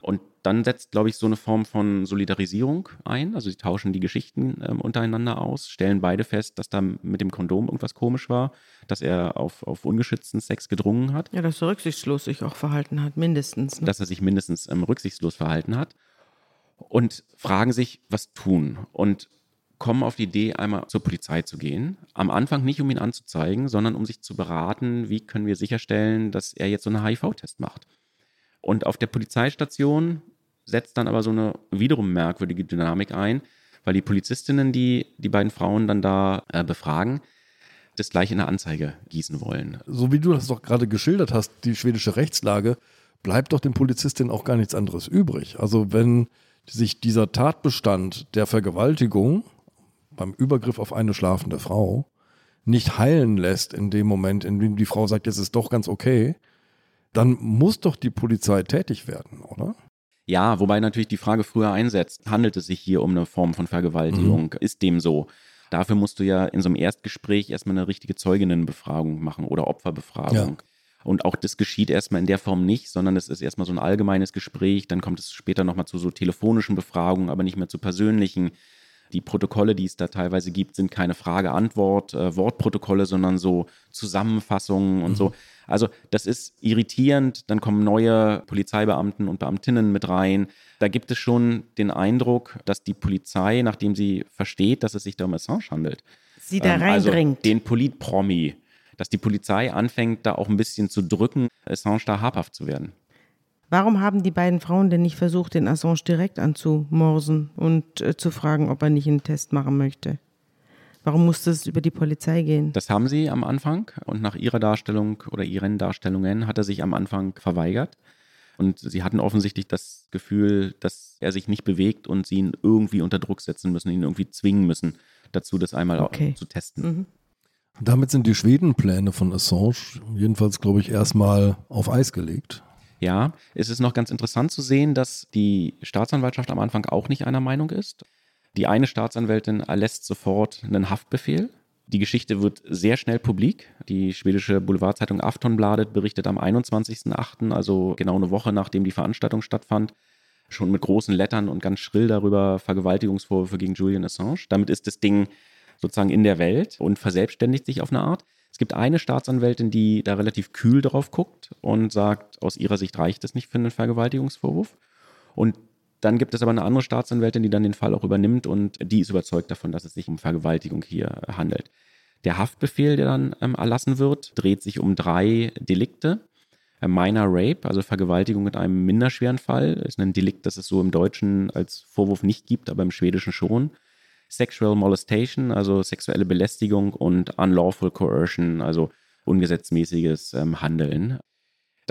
Und dann setzt, glaube ich, so eine Form von Solidarisierung ein. Also sie tauschen die Geschichten ähm, untereinander aus, stellen beide fest, dass da mit dem Kondom irgendwas komisch war, dass er auf, auf ungeschützten Sex gedrungen hat, ja, dass er rücksichtslos sich auch verhalten hat, mindestens. Ne? dass er sich mindestens ähm, rücksichtslos verhalten hat und fragen sich, was tun. Und kommen auf die Idee, einmal zur Polizei zu gehen. Am Anfang nicht, um ihn anzuzeigen, sondern um sich zu beraten, wie können wir sicherstellen, dass er jetzt so einen HIV-Test macht. Und auf der Polizeistation setzt dann aber so eine wiederum merkwürdige Dynamik ein, weil die Polizistinnen, die die beiden Frauen dann da äh, befragen, das gleich in eine Anzeige gießen wollen. So wie du das doch gerade geschildert hast, die schwedische Rechtslage, bleibt doch den Polizistinnen auch gar nichts anderes übrig. Also wenn sich dieser Tatbestand der Vergewaltigung beim Übergriff auf eine schlafende Frau nicht heilen lässt in dem Moment, in dem die Frau sagt, es ist doch ganz okay, dann muss doch die Polizei tätig werden, oder? Ja, wobei natürlich die Frage früher einsetzt, handelt es sich hier um eine Form von Vergewaltigung? Ist dem so? Dafür musst du ja in so einem Erstgespräch erstmal eine richtige Zeuginnenbefragung machen oder Opferbefragung. Und auch das geschieht erstmal in der Form nicht, sondern es ist erstmal so ein allgemeines Gespräch, dann kommt es später nochmal zu so telefonischen Befragungen, aber nicht mehr zu persönlichen. Die Protokolle, die es da teilweise gibt, sind keine Frage-Antwort, äh, Wortprotokolle, sondern so Zusammenfassungen und so. Also das ist irritierend. Dann kommen neue Polizeibeamten und Beamtinnen mit rein. Da gibt es schon den Eindruck, dass die Polizei, nachdem sie versteht, dass es sich da um Assange handelt, Sie da ähm, also reindringt. den Politpromi, dass die Polizei anfängt, da auch ein bisschen zu drücken, Assange da habhaft zu werden. Warum haben die beiden Frauen denn nicht versucht, den Assange direkt anzumorsen und äh, zu fragen, ob er nicht einen Test machen möchte? Warum musste es über die Polizei gehen? Das haben sie am Anfang und nach ihrer Darstellung oder ihren Darstellungen hat er sich am Anfang verweigert. Und sie hatten offensichtlich das Gefühl, dass er sich nicht bewegt und sie ihn irgendwie unter Druck setzen müssen, ihn irgendwie zwingen müssen, dazu das einmal auch Okay. zu testen. Mhm. Damit sind die Schwedenpläne von Assange jedenfalls, glaube ich, erstmal auf Eis gelegt. Ja, es ist noch ganz interessant zu sehen, dass die Staatsanwaltschaft am Anfang auch nicht einer Meinung ist. Die eine Staatsanwältin erlässt sofort einen Haftbefehl. Die Geschichte wird sehr schnell publik. Die schwedische Boulevardzeitung Aftonbladet berichtet am 21.08., also genau eine Woche nachdem die Veranstaltung stattfand, schon mit großen Lettern und ganz schrill darüber Vergewaltigungsvorwürfe gegen Julian Assange. Damit ist das Ding sozusagen in der Welt und verselbstständigt sich auf eine Art. Es gibt eine Staatsanwältin, die da relativ kühl drauf guckt und sagt, aus ihrer Sicht reicht es nicht für einen Vergewaltigungsvorwurf. Und dann gibt es aber eine andere Staatsanwältin, die dann den Fall auch übernimmt und die ist überzeugt davon, dass es sich um Vergewaltigung hier handelt. Der Haftbefehl, der dann ähm, erlassen wird, dreht sich um drei Delikte. Äh, Minor Rape, also Vergewaltigung mit einem minderschweren Fall, ist ein Delikt, das es so im Deutschen als Vorwurf nicht gibt, aber im Schwedischen schon. Sexual Molestation, also sexuelle Belästigung und Unlawful Coercion, also ungesetzmäßiges ähm, Handeln.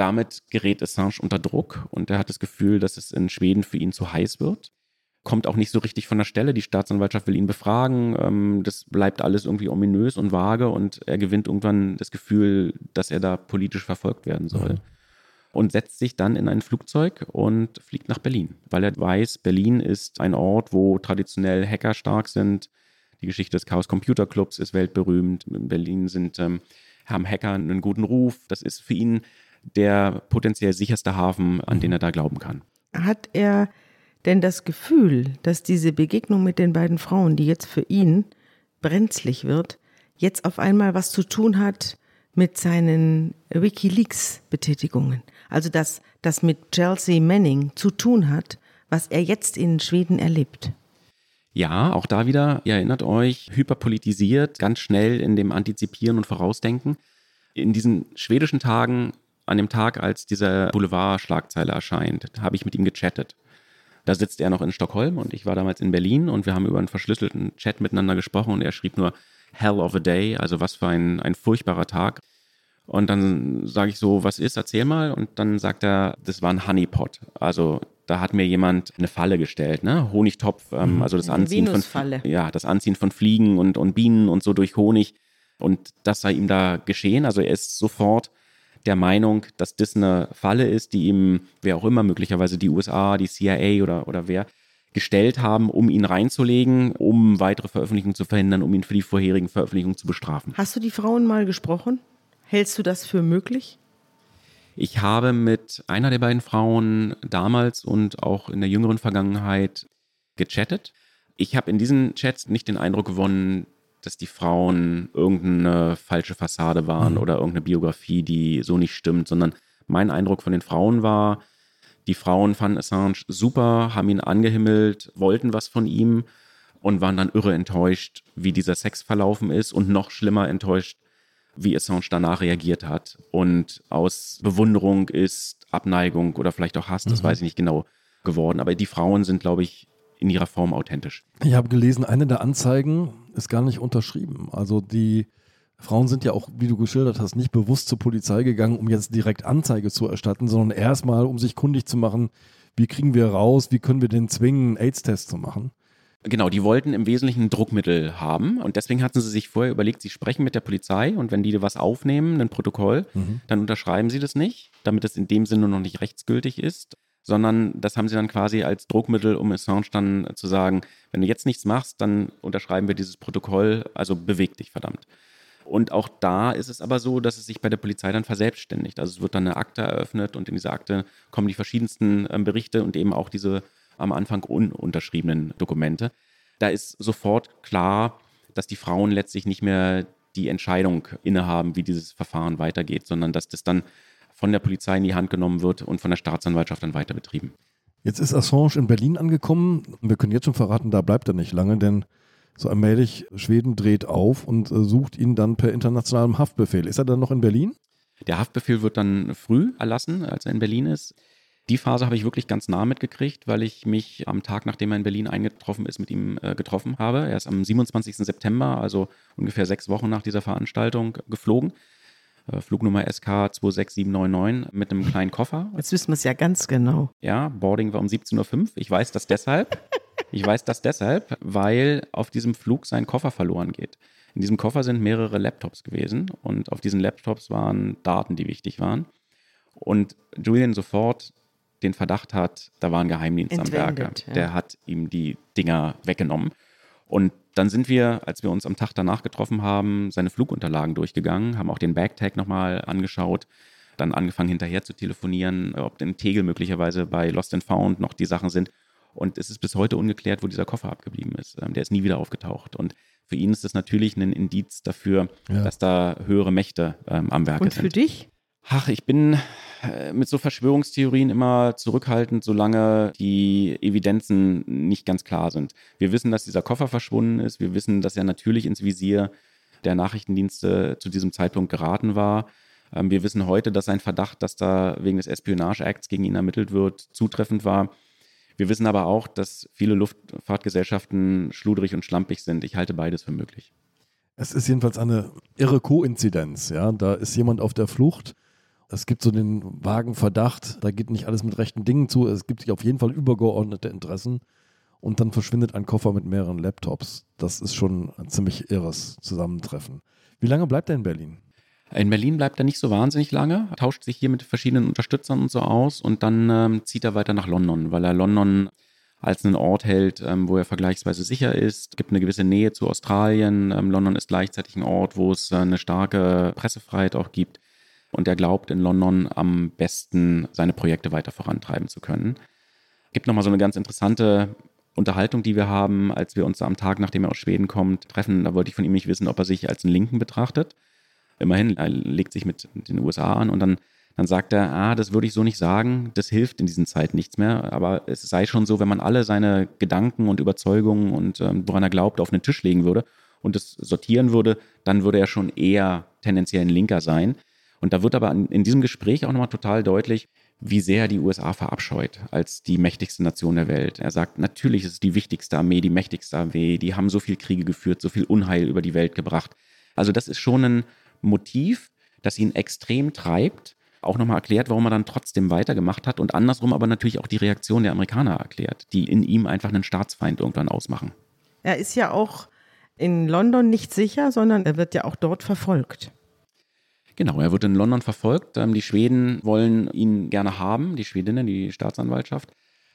Damit gerät Assange unter Druck und er hat das Gefühl, dass es in Schweden für ihn zu heiß wird. Kommt auch nicht so richtig von der Stelle. Die Staatsanwaltschaft will ihn befragen. Ähm, das bleibt alles irgendwie ominös und vage und er gewinnt irgendwann das Gefühl, dass er da politisch verfolgt werden soll. Und setzt sich dann in ein Flugzeug und fliegt nach Berlin, weil er weiß, Berlin ist ein Ort, wo traditionell Hacker stark sind. Die Geschichte des Chaos Computer Clubs ist weltberühmt. In Berlin sind, ähm, haben Hacker einen guten Ruf. Das ist für ihn der potenziell sicherste Hafen, an den er da glauben kann. Hat er denn das Gefühl, dass diese Begegnung mit den beiden Frauen, die jetzt für ihn brenzlig wird, jetzt auf einmal was zu tun hat mit seinen WikiLeaks-Betätigungen? Also dass das mit Chelsea Manning zu tun hat, was er jetzt in Schweden erlebt. Ja, auch da wieder, ihr erinnert euch, hyperpolitisiert, ganz schnell in dem Antizipieren und Vorausdenken. In diesen schwedischen Tagen, an dem Tag, als diese Boulevard-Schlagzeile erscheint, habe ich mit ihm gechattet. Da sitzt er noch in Stockholm und ich war damals in Berlin und wir haben über einen verschlüsselten Chat miteinander gesprochen und er schrieb nur Hell of a Day, also was für ein, ein furchtbarer Tag. Und dann sage ich so, was ist, erzähl mal. Und dann sagt er, das war ein Honeypot. Also da hat mir jemand eine Falle gestellt, ne? Honigtopf, ähm, mhm. also das Anziehen von ja, das Anziehen von Fliegen und, und Bienen und so durch Honig. Und das sei ihm da geschehen. Also er ist sofort der Meinung, dass das eine Falle ist, die ihm, wer auch immer, möglicherweise die USA, die CIA oder, oder wer, gestellt haben, um ihn reinzulegen, um weitere Veröffentlichungen zu verhindern, um ihn für die vorherigen Veröffentlichungen zu bestrafen. Hast du die Frauen mal gesprochen? Hältst du das für möglich? Ich habe mit einer der beiden Frauen damals und auch in der jüngeren Vergangenheit gechattet. Ich habe in diesen Chats nicht den Eindruck gewonnen, dass die Frauen irgendeine falsche Fassade waren mhm. oder irgendeine Biografie, die so nicht stimmt, sondern mein Eindruck von den Frauen war, die Frauen fanden Assange super, haben ihn angehimmelt, wollten was von ihm und waren dann irre enttäuscht, wie dieser Sex verlaufen ist und noch schlimmer enttäuscht, wie Assange danach reagiert hat. Und aus Bewunderung ist Abneigung oder vielleicht auch Hass, das mhm. weiß ich nicht genau, geworden. Aber die Frauen sind, glaube ich, in ihrer Form authentisch. Ich habe gelesen, eine der Anzeigen ist gar nicht unterschrieben. Also die Frauen sind ja auch, wie du geschildert hast, nicht bewusst zur Polizei gegangen, um jetzt direkt Anzeige zu erstatten, sondern erstmal, um sich kundig zu machen, wie kriegen wir raus, wie können wir den zwingen, einen AIDS-Test zu machen. Genau, die wollten im Wesentlichen ein Druckmittel haben und deswegen hatten sie sich vorher überlegt, sie sprechen mit der Polizei und wenn die was aufnehmen, ein Protokoll, mhm. dann unterschreiben sie das nicht, damit es in dem Sinne noch nicht rechtsgültig ist, sondern das haben sie dann quasi als Druckmittel, um Assange dann zu sagen, wenn du jetzt nichts machst, dann unterschreiben wir dieses Protokoll, also beweg dich verdammt. Und auch da ist es aber so, dass es sich bei der Polizei dann verselbstständigt. Also es wird dann eine Akte eröffnet und in diese Akte kommen die verschiedensten äh, Berichte und eben auch diese am Anfang ununterschriebenen Dokumente. Da ist sofort klar, dass die Frauen letztlich nicht mehr die Entscheidung innehaben, wie dieses Verfahren weitergeht, sondern dass das dann von der Polizei in die Hand genommen wird und von der Staatsanwaltschaft dann weiter betrieben. Jetzt ist Assange in Berlin angekommen. Wir können jetzt schon verraten, da bleibt er nicht lange, denn so allmählich Schweden dreht auf und äh, sucht ihn dann per internationalem Haftbefehl. Ist er dann noch in Berlin? Der Haftbefehl wird dann früh erlassen, als er in Berlin ist. Die Phase habe ich wirklich ganz nah mitgekriegt, weil ich mich am Tag, nachdem er in Berlin eingetroffen ist, mit ihm äh, getroffen habe. Er ist am 27. September, also ungefähr sechs Wochen nach dieser Veranstaltung, geflogen. Äh, Flugnummer SK 26799 mit einem kleinen Koffer. Jetzt wissen wir es ja ganz genau. Ja, Boarding war um 17.05 Uhr. Ich weiß das deshalb. ich weiß das deshalb, weil auf diesem Flug sein Koffer verloren geht. In diesem Koffer sind mehrere Laptops gewesen und auf diesen Laptops waren Daten, die wichtig waren. Und Julian sofort den Verdacht hat, da war ein Geheimdienst Entwendet, am Werke. Ja. Der hat ihm die Dinger weggenommen. Und dann sind wir, als wir uns am Tag danach getroffen haben, seine Flugunterlagen durchgegangen, haben auch den Backtag nochmal angeschaut, dann angefangen hinterher zu telefonieren, ob im Tegel möglicherweise bei Lost and Found noch die Sachen sind. Und es ist bis heute ungeklärt, wo dieser Koffer abgeblieben ist. Ähm, der ist nie wieder aufgetaucht. Und für ihn ist das natürlich ein Indiz dafür, ja. dass da höhere Mächte ähm, am Werke sind. Und für dich? Ach, ich bin äh, mit so Verschwörungstheorien immer zurückhaltend, solange die Evidenzen nicht ganz klar sind. Wir wissen, dass dieser Koffer verschwunden ist. Wir wissen, dass er natürlich ins Visier der Nachrichtendienste zu diesem Zeitpunkt geraten war. Ähm, wir wissen heute, dass sein Verdacht, dass da wegen des Espionage Acts gegen ihn ermittelt wird, zutreffend war. Wir wissen aber auch, dass viele Luftfahrtgesellschaften schludrig und schlampig sind. Ich halte beides für möglich. Es ist jedenfalls eine irre Koinzidenz. Ja? Da ist jemand auf der Flucht es gibt so den vagen Verdacht, da geht nicht alles mit rechten Dingen zu. Es gibt sich auf jeden Fall übergeordnete Interessen. Und dann verschwindet ein Koffer mit mehreren Laptops. Das ist schon ein ziemlich irres Zusammentreffen. Wie lange bleibt er in Berlin? In Berlin bleibt er nicht so wahnsinnig lange, tauscht sich hier mit verschiedenen Unterstützern und so aus und dann ähm, zieht er weiter nach London, weil er London als einen Ort hält, ähm, wo er vergleichsweise sicher ist. Es gibt eine gewisse Nähe zu Australien. Ähm, London ist gleichzeitig ein Ort, wo es äh, eine starke Pressefreiheit auch gibt und er glaubt, in London am besten seine Projekte weiter vorantreiben zu können. Es gibt nochmal so eine ganz interessante Unterhaltung, die wir haben, als wir uns am Tag, nachdem er aus Schweden kommt, treffen. Da wollte ich von ihm nicht wissen, ob er sich als einen Linken betrachtet. Immerhin, er legt sich mit den USA an und dann dann sagt er, ah, das würde ich so nicht sagen, das hilft in diesen Zeiten nichts mehr. Aber es sei schon so, wenn man alle seine Gedanken und Überzeugungen und ähm, woran er glaubt, auf den Tisch legen würde und es sortieren würde, dann würde er schon eher tendenziell ein Linker sein. Und da wird aber in diesem Gespräch auch nochmal total deutlich, wie sehr die USA verabscheut als die mächtigste Nation der Welt. Er sagt, natürlich ist es die wichtigste Armee, die mächtigste Armee, die haben so viel Kriege geführt, so viel Unheil über die Welt gebracht. Also das ist schon ein Motiv, das ihn extrem treibt, auch nochmal erklärt, warum er dann trotzdem weitergemacht hat und andersrum aber natürlich auch die Reaktion der Amerikaner erklärt, die in ihm einfach einen Staatsfeind irgendwann ausmachen. Er ist ja auch in London nicht sicher, sondern er wird ja auch dort verfolgt. Genau, er wird in London verfolgt. Ähm, die Schweden wollen ihn gerne haben, die Schwedinnen, die Staatsanwaltschaft,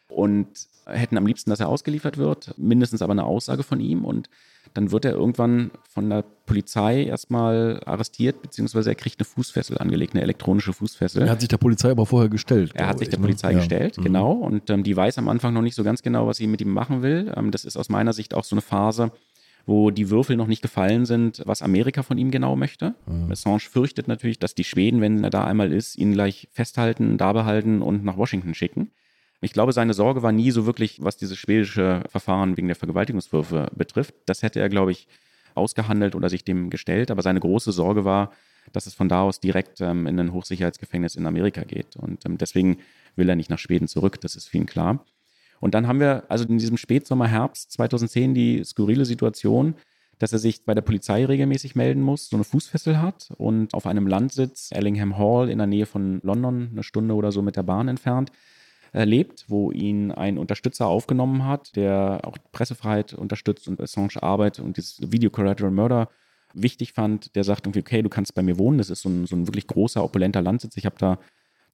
und hätten am liebsten, dass er ausgeliefert wird, mindestens aber eine Aussage von ihm. Und dann wird er irgendwann von der Polizei erstmal arrestiert, beziehungsweise er kriegt eine Fußfessel angelegt, eine elektronische Fußfessel. Er hat sich der Polizei aber vorher gestellt. Er hat sich der ich, ne? Polizei ne? gestellt, ja. Mhm. genau. Und ähm, die weiß am Anfang noch nicht so ganz genau, was sie mit ihm machen will. Ähm, das ist aus meiner Sicht auch so eine Phase, wo die Würfel noch nicht gefallen sind, was Amerika von ihm genau möchte. Mhm. Assange fürchtet natürlich, dass die Schweden, wenn er da einmal ist, ihn gleich festhalten, da behalten und nach Washington schicken. Ich glaube, seine Sorge war nie so wirklich, was dieses schwedische Verfahren wegen der Vergewaltigungswürfe betrifft. Das hätte er, glaube ich, ausgehandelt oder sich dem gestellt. Aber seine große Sorge war, dass es von da aus direkt ähm, in ein Hochsicherheitsgefängnis in Amerika geht. Und ähm, deswegen will er nicht nach Schweden zurück, das ist ihn klar. Und dann haben wir also in diesem Spätsommer, Herbst 2010 die skurrile Situation, dass er sich bei der Polizei regelmäßig melden muss, so eine Fußfessel hat und auf einem Landsitz, Ellingham Hall in der Nähe von London, eine Stunde oder so mit der Bahn entfernt, äh, lebt, wo ihn ein Unterstützer aufgenommen hat, der auch Pressefreiheit unterstützt und Assange Arbeit und dieses Video Collateral Murder wichtig fand, der sagt irgendwie, okay, du kannst bei mir wohnen, das ist so ein, so ein wirklich großer, opulenter Landsitz. Ich habe da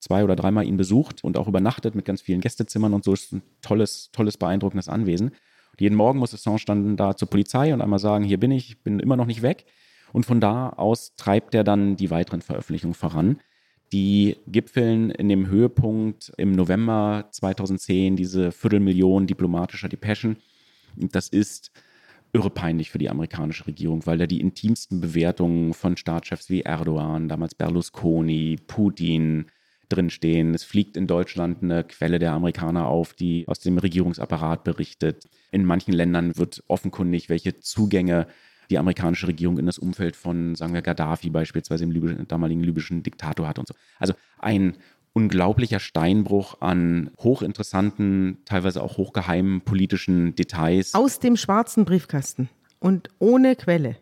zwei oder dreimal ihn besucht und auch übernachtet mit ganz vielen Gästezimmern und so. Ist ein tolles, tolles, beeindruckendes Anwesen. Und jeden Morgen muss Assange dann da zur Polizei und einmal sagen, hier bin ich, bin immer noch nicht weg. Und von da aus treibt er dann die weiteren Veröffentlichungen voran. Die gipfeln in dem Höhepunkt im November 2010 diese Viertelmillion diplomatischer Depeschen. Das ist irre peinlich für die amerikanische Regierung, weil da die intimsten Bewertungen von Staatschefs wie Erdogan, damals Berlusconi, Putin, drinstehen. Es fliegt in Deutschland eine Quelle der Amerikaner auf, die aus dem Regierungsapparat berichtet. In manchen Ländern wird offenkundig, welche Zugänge die amerikanische Regierung in das Umfeld von, sagen wir, Gaddafi beispielsweise, dem libyschen, damaligen libyschen Diktator hat und so. Also ein unglaublicher Steinbruch an hochinteressanten, teilweise auch hochgeheimen politischen Details. Aus dem schwarzen Briefkasten und ohne Quelle.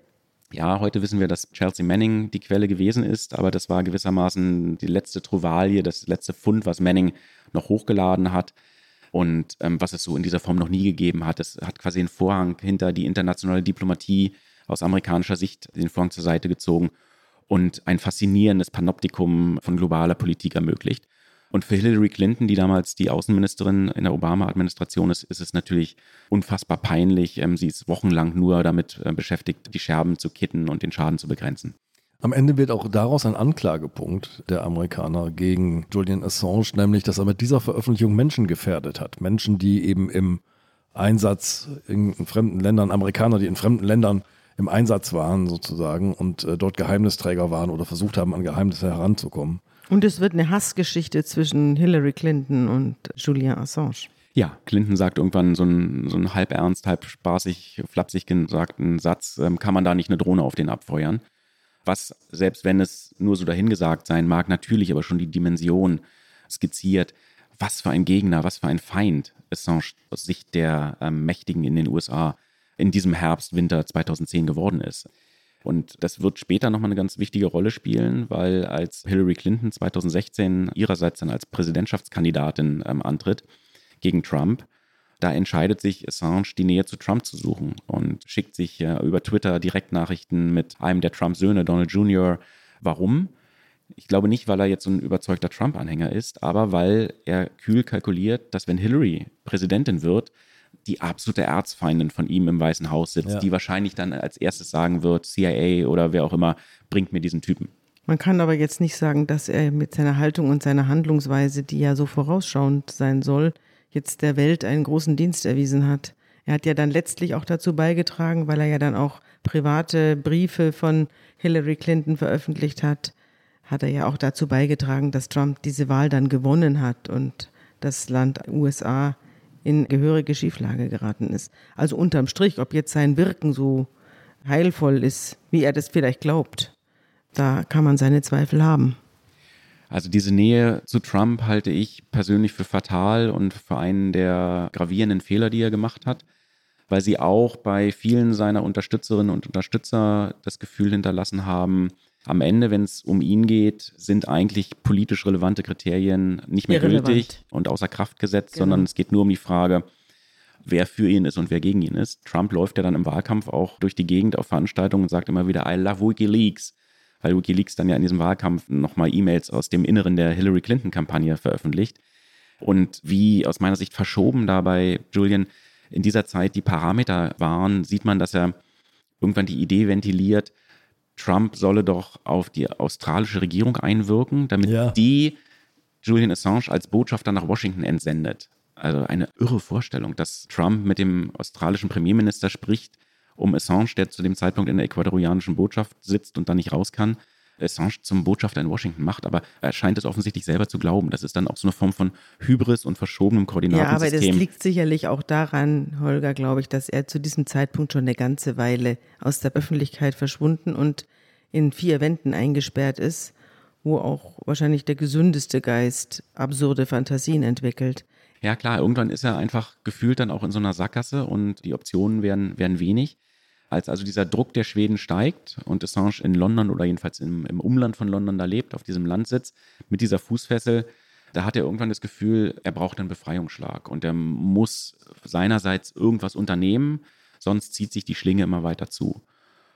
Ja, heute wissen wir, dass Chelsea Manning die Quelle gewesen ist, aber das war gewissermaßen die letzte Trouvalie, das letzte Fund, was Manning noch hochgeladen hat und ähm, was es so in dieser Form noch nie gegeben hat. Es hat quasi einen Vorhang hinter die internationale Diplomatie aus amerikanischer Sicht den Vorhang zur Seite gezogen und ein faszinierendes Panoptikum von globaler Politik ermöglicht. Und für Hillary Clinton, die damals die Außenministerin in der Obama-Administration ist, ist es natürlich unfassbar peinlich. Ähm, sie ist wochenlang nur damit äh, beschäftigt, die Scherben zu kitten und den Schaden zu begrenzen. Am Ende wird auch daraus ein Anklagepunkt der Amerikaner gegen Julian Assange, nämlich, dass er mit dieser Veröffentlichung Menschen gefährdet hat. Menschen, die eben im Einsatz in fremden Ländern, Amerikaner, die in fremden Ländern im Einsatz waren sozusagen und äh, dort Geheimnisträger waren oder versucht haben, an Geheimnisse heranzukommen. Und es wird eine Hassgeschichte zwischen Hillary Clinton und Julian Assange. Ja, Clinton sagt irgendwann so einen, so einen halb ernst, halb spaßig, flapsig gesagten Satz, ähm, kann man da nicht eine Drohne auf den abfeuern? Was, selbst wenn es nur so dahingesagt sein mag, natürlich aber schon die Dimension skizziert, was für ein Gegner, was für ein Feind Assange aus Sicht der ähm, Mächtigen in den USA in diesem Herbst, Winter 2010 geworden ist. Und das wird später nochmal eine ganz wichtige Rolle spielen, weil als Hillary Clinton 2016 ihrerseits dann als Präsidentschaftskandidatin ähm, antritt gegen Trump, da entscheidet sich Assange, die Nähe zu Trump zu suchen und schickt sich äh, über Twitter Direktnachrichten mit einem der Trump-Söhne, Donald Jr. Warum? Ich glaube nicht, weil er jetzt so ein überzeugter Trump-Anhänger ist, aber weil er kühl kalkuliert, dass wenn Hillary Präsidentin wird, die absolute Erzfeindin von ihm im Weißen Haus sitzt, ja. die wahrscheinlich dann als erstes sagen wird, CIA oder wer auch immer, bringt mir diesen Typen. Man kann aber jetzt nicht sagen, dass er mit seiner Haltung und seiner Handlungsweise, die ja so vorausschauend sein soll, jetzt der Welt einen großen Dienst erwiesen hat. Er hat ja dann letztlich auch dazu beigetragen, weil er ja dann auch private Briefe von Hillary Clinton veröffentlicht hat, hat er ja auch dazu beigetragen, dass Trump diese Wahl dann gewonnen hat und das Land USA in gehörige Schieflage geraten ist. Also unterm Strich, ob jetzt sein Wirken so heilvoll ist, wie er das vielleicht glaubt, da kann man seine Zweifel haben. Also diese Nähe zu Trump halte ich persönlich für fatal und für einen der gravierenden Fehler, die er gemacht hat, weil sie auch bei vielen seiner Unterstützerinnen und Unterstützer das Gefühl hinterlassen haben, am Ende, wenn es um ihn geht, sind eigentlich politisch relevante Kriterien nicht mehr Irrelevant. gültig und außer Kraft gesetzt, genau. sondern es geht nur um die Frage, wer für ihn ist und wer gegen ihn ist. Trump läuft ja dann im Wahlkampf auch durch die Gegend auf Veranstaltungen und sagt immer wieder, I love WikiLeaks, weil WikiLeaks dann ja in diesem Wahlkampf nochmal E-Mails aus dem Inneren der Hillary Clinton-Kampagne veröffentlicht. Und wie aus meiner Sicht verschoben dabei Julian in dieser Zeit die Parameter waren, sieht man, dass er irgendwann die Idee ventiliert, Trump solle doch auf die australische Regierung einwirken, damit ja. die Julian Assange als Botschafter nach Washington entsendet. Also eine irre Vorstellung, dass Trump mit dem australischen Premierminister spricht, um Assange, der zu dem Zeitpunkt in der ecuadorianischen Botschaft sitzt und da nicht raus kann, Assange zum Botschafter in Washington macht, aber er scheint es offensichtlich selber zu glauben. Das ist dann auch so eine Form von Hybris und verschobenem Koordinatensystem. Ja, aber das liegt sicherlich auch daran, Holger, glaube ich, dass er zu diesem Zeitpunkt schon eine ganze Weile aus der Öffentlichkeit verschwunden und in vier Wänden eingesperrt ist, wo auch wahrscheinlich der gesündeste Geist absurde Fantasien entwickelt. Ja klar, irgendwann ist er einfach gefühlt dann auch in so einer Sackgasse und die Optionen werden, werden wenig. Als also dieser Druck der Schweden steigt und Assange in London oder jedenfalls im, im Umland von London da lebt, auf diesem Landsitz, mit dieser Fußfessel, da hat er irgendwann das Gefühl, er braucht einen Befreiungsschlag und er muss seinerseits irgendwas unternehmen, sonst zieht sich die Schlinge immer weiter zu.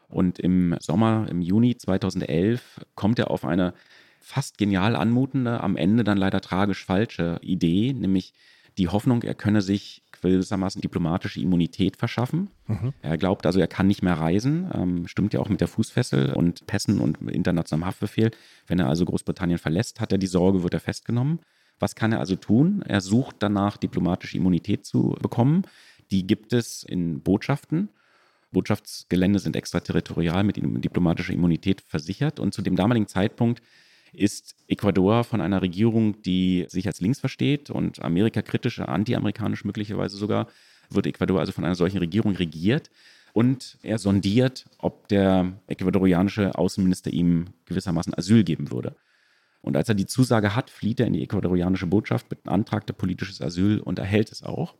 Und im Sommer, im Juni 2011, kommt er auf eine fast genial anmutende, am Ende dann leider tragisch falsche Idee, nämlich die Hoffnung, er könne sich gewissermaßen diplomatische Immunität verschaffen. Mhm. Er glaubt also, er kann nicht mehr reisen, ähm, stimmt ja auch mit der Fußfessel und Pässen und internationalem Haftbefehl. Wenn er also Großbritannien verlässt, hat er die Sorge, wird er festgenommen. Was kann er also tun? Er sucht danach, diplomatische Immunität zu bekommen. Die gibt es in Botschaften. Botschaftsgelände sind extraterritorial mit diplomatischer Immunität versichert. Und zu dem damaligen Zeitpunkt ist Ecuador von einer Regierung, die sich als links versteht und amerikakritisch, anti-amerikanisch möglicherweise sogar, wird Ecuador also von einer solchen Regierung regiert. Und er sondiert, ob der ecuadorianische Außenminister ihm gewissermaßen Asyl geben würde. Und als er die Zusage hat, flieht er in die ecuadorianische Botschaft, beantragt politisches Asyl und erhält es auch.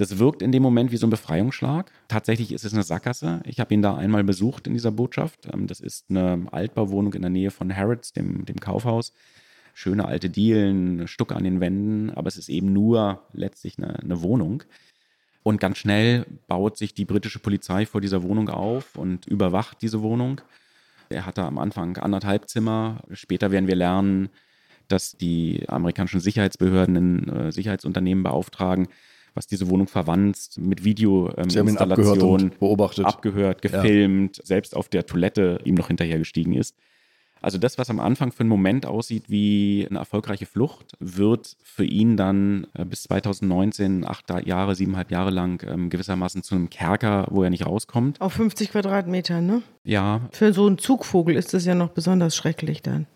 Das wirkt in dem Moment wie so ein Befreiungsschlag. Tatsächlich ist es eine Sackgasse. Ich habe ihn da einmal besucht in dieser Botschaft. Ähm, das ist eine Altbauwohnung in der Nähe von Harrods, dem, dem Kaufhaus. Schöne alte Dielen, Stucke an den Wänden, aber es ist eben nur letztlich eine, eine Wohnung. Und ganz schnell baut sich die britische Polizei vor dieser Wohnung auf und überwacht diese Wohnung. Er hatte am Anfang anderthalb Zimmer. Später werden wir lernen, dass die amerikanischen Sicherheitsbehörden in äh, Sicherheitsunternehmen beauftragen, was diese Wohnung verwandt, mit Videoinstallation, ähm, beobachtet, abgehört, gefilmt, ja. selbst auf der Toilette ihm noch hinterhergestiegen ist. Also das, was am Anfang für einen Moment aussieht wie eine erfolgreiche Flucht, wird für ihn dann äh, bis 2019, acht Jahre, siebeneinhalb Jahre lang ähm, gewissermaßen zu einem Kerker, wo er nicht rauskommt. Auf 50 Quadratmetern, ne? Ja. Für so einen Zugvogel ist das ja noch besonders schrecklich dann.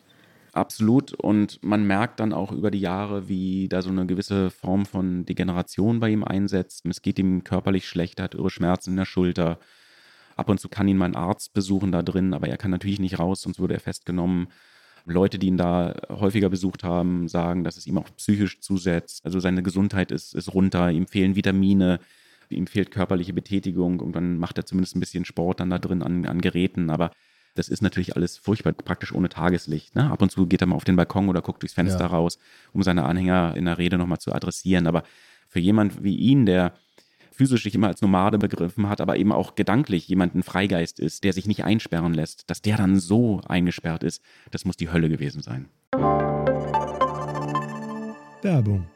Absolut. Und man merkt dann auch über die Jahre, wie da so eine gewisse Form von Degeneration bei ihm einsetzt. Es geht ihm körperlich schlecht, er hat irre Schmerzen in der Schulter. Ab und zu kann ihn mein Arzt besuchen da drin, aber er kann natürlich nicht raus, sonst würde er festgenommen. Leute, die ihn da häufiger besucht haben, sagen, dass es ihm auch psychisch zusetzt. Also seine Gesundheit ist, ist runter, ihm fehlen Vitamine, ihm fehlt körperliche Betätigung und dann macht er zumindest ein bisschen Sport dann da drin an, an Geräten. Aber das ist natürlich alles furchtbar, praktisch ohne Tageslicht. Ne? Ab und zu geht er mal auf den Balkon oder guckt durchs Fenster ja. raus, um seine Anhänger in der Rede nochmal zu adressieren. Aber für jemand wie ihn, der physisch sich immer als Nomade begriffen hat, aber eben auch gedanklich jemand ein Freigeist ist, der sich nicht einsperren lässt, dass der dann so eingesperrt ist, das muss die Hölle gewesen sein. Werbung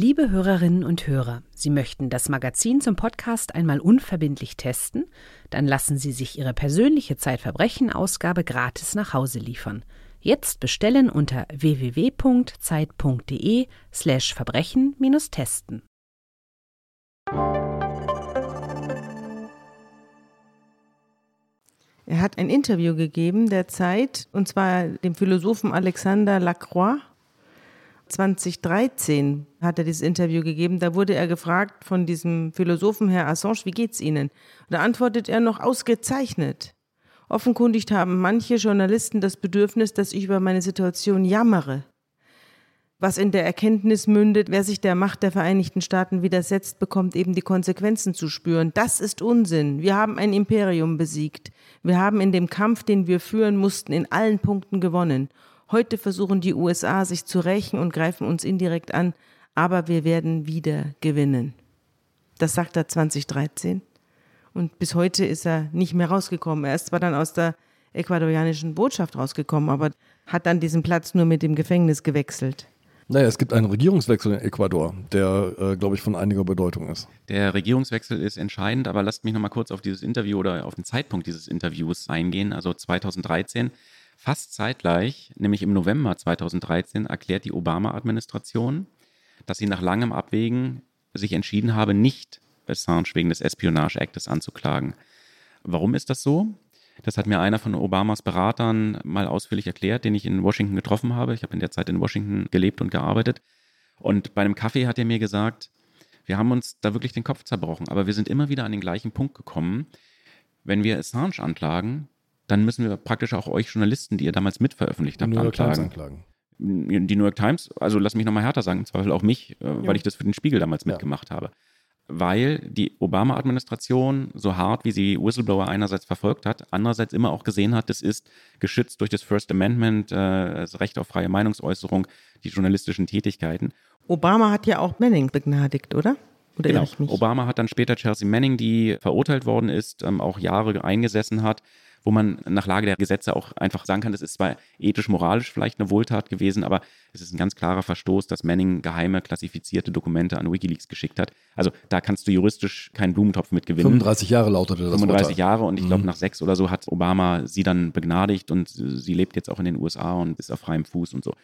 Liebe Hörerinnen und Hörer, Sie möchten das Magazin zum Podcast einmal unverbindlich testen? Dann lassen Sie sich Ihre persönliche Zeitverbrechen-Ausgabe gratis nach Hause liefern. Jetzt bestellen unter www.zeit.de/slash Verbrechen-testen. Er hat ein Interview gegeben der Zeit, und zwar dem Philosophen Alexander Lacroix. 2013 hat er dieses Interview gegeben. Da wurde er gefragt von diesem Philosophen Herr Assange, wie geht's Ihnen? Und da antwortet er noch ausgezeichnet. Offenkundig haben manche Journalisten das Bedürfnis, dass ich über meine Situation jammere was in der Erkenntnis mündet, wer sich der Macht der Vereinigten Staaten widersetzt, bekommt eben die Konsequenzen zu spüren. Das ist Unsinn. Wir haben ein Imperium besiegt. Wir haben in dem Kampf, den wir führen mussten, in allen Punkten gewonnen. Heute versuchen die USA sich zu rächen und greifen uns indirekt an, aber wir werden wieder gewinnen. Das sagt er 2013. Und bis heute ist er nicht mehr rausgekommen. Er ist zwar dann aus der ecuadorianischen Botschaft rausgekommen, aber hat dann diesen Platz nur mit dem Gefängnis gewechselt. Naja, es gibt einen Regierungswechsel in Ecuador, der, äh, glaube ich, von einiger Bedeutung ist. Der Regierungswechsel ist entscheidend, aber lasst mich nochmal kurz auf dieses Interview oder auf den Zeitpunkt dieses Interviews eingehen. Also 2013, fast zeitgleich, nämlich im November 2013, erklärt die Obama-Administration, dass sie nach langem Abwägen sich entschieden habe, nicht Assange wegen des Espionage Actes anzuklagen. Warum ist das so? Das hat mir einer von Obamas Beratern mal ausführlich erklärt, den ich in Washington getroffen habe. Ich habe in der Zeit in Washington gelebt und gearbeitet. Und bei einem Kaffee hat er mir gesagt, wir haben uns da wirklich den Kopf zerbrochen, aber wir sind immer wieder an den gleichen Punkt gekommen. Wenn wir Assange anklagen, dann müssen wir praktisch auch euch Journalisten, die ihr damals mitveröffentlicht habt, anklagen. anklagen. Die New York Times, also lass mich nochmal härter sagen, im Zweifel auch mich, äh, ja. weil ich das für den Spiegel damals ja. mitgemacht habe weil die Obama-Administration, so hart wie sie Whistleblower einerseits verfolgt hat, andererseits immer auch gesehen hat, das ist geschützt durch das First Amendment, äh, das Recht auf freie Meinungsäußerung, die journalistischen Tätigkeiten. Obama hat ja auch Manning begnadigt, oder? Oder genau. Obama hat dann später Chelsea Manning, die verurteilt worden ist, ähm, auch Jahre eingesessen hat, wo man nach Lage der Gesetze auch einfach sagen kann, das ist zwar ethisch-moralisch vielleicht eine Wohltat gewesen, aber es ist ein ganz klarer Verstoß, dass Manning geheime, klassifizierte Dokumente an Wikileaks geschickt hat. Also da kannst du juristisch keinen Blumentopf mit gewinnen. 35 Jahre lautete das 35 Urteil. Jahre und ich glaube, mhm. nach sechs oder so hat Obama sie dann begnadigt und sie lebt jetzt auch in den USA und ist auf freiem Fuß und so.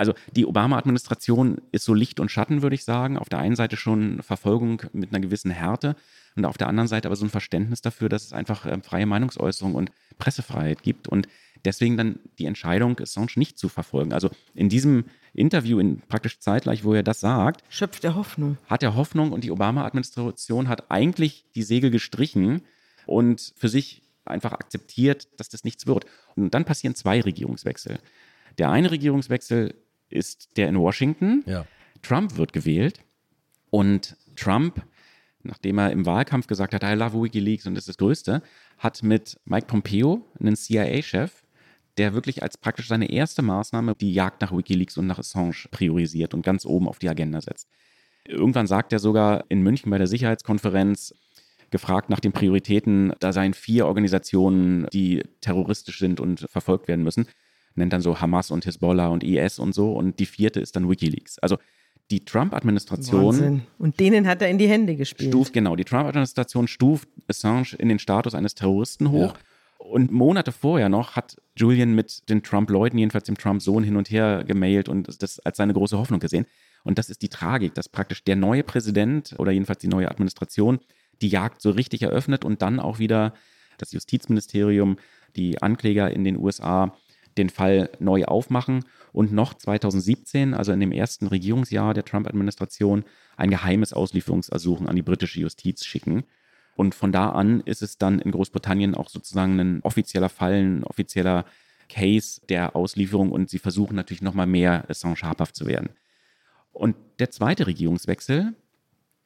Also die Obama-Administration ist so Licht und Schatten, würde ich sagen. Auf der einen Seite schon Verfolgung mit einer gewissen Härte und auf der anderen Seite aber so ein Verständnis dafür, dass es einfach äh, freie Meinungsäußerung und Pressefreiheit gibt und deswegen dann die Entscheidung, Assange nicht zu verfolgen. Also in diesem Interview, in praktisch zeitgleich, wo er das sagt, schöpft er Hoffnung. Hat er Hoffnung und die Obama-Administration hat eigentlich die Segel gestrichen und für sich einfach akzeptiert, dass das nichts wird. Und dann passieren zwei Regierungswechsel. Der eine Regierungswechsel ist der in Washington. Ja. Trump wird gewählt und Trump nachdem er im Wahlkampf gesagt hat, I love Wikileaks und das ist das Größte, hat mit Mike Pompeo, einen CIA-Chef, der wirklich als praktisch seine erste Maßnahme die Jagd nach Wikileaks und nach Assange priorisiert und ganz oben auf die Agenda setzt. Irgendwann sagt er sogar in München bei der Sicherheitskonferenz, gefragt nach den Prioritäten, da seien vier Organisationen, die terroristisch sind und verfolgt werden müssen. Nennt dann so Hamas und Hezbollah und IS und so. Und die vierte ist dann Wikileaks. Also die Trump-Administration. Und denen hat er in die Hände gespielt. Stuft, genau, die Trump-Administration stuft Assange in den Status eines Terroristen hoch. Ja. Und Monate vorher noch hat Julian mit den Trump-Leuten, jedenfalls dem Trump-Sohn, hin und her gemailt und das als seine große Hoffnung gesehen. Und das ist die Tragik, dass praktisch der neue Präsident oder jedenfalls die neue Administration die Jagd so richtig eröffnet und dann auch wieder das Justizministerium, die Ankläger in den USA den Fall neu aufmachen und noch 2017, also in dem ersten Regierungsjahr der Trump-Administration, ein geheimes Auslieferungsersuchen an die britische Justiz schicken. Und von da an ist es dann in Großbritannien auch sozusagen ein offizieller Fall, ein offizieller Case der Auslieferung und sie versuchen natürlich nochmal mehr Assange habhaft zu werden. Und der zweite Regierungswechsel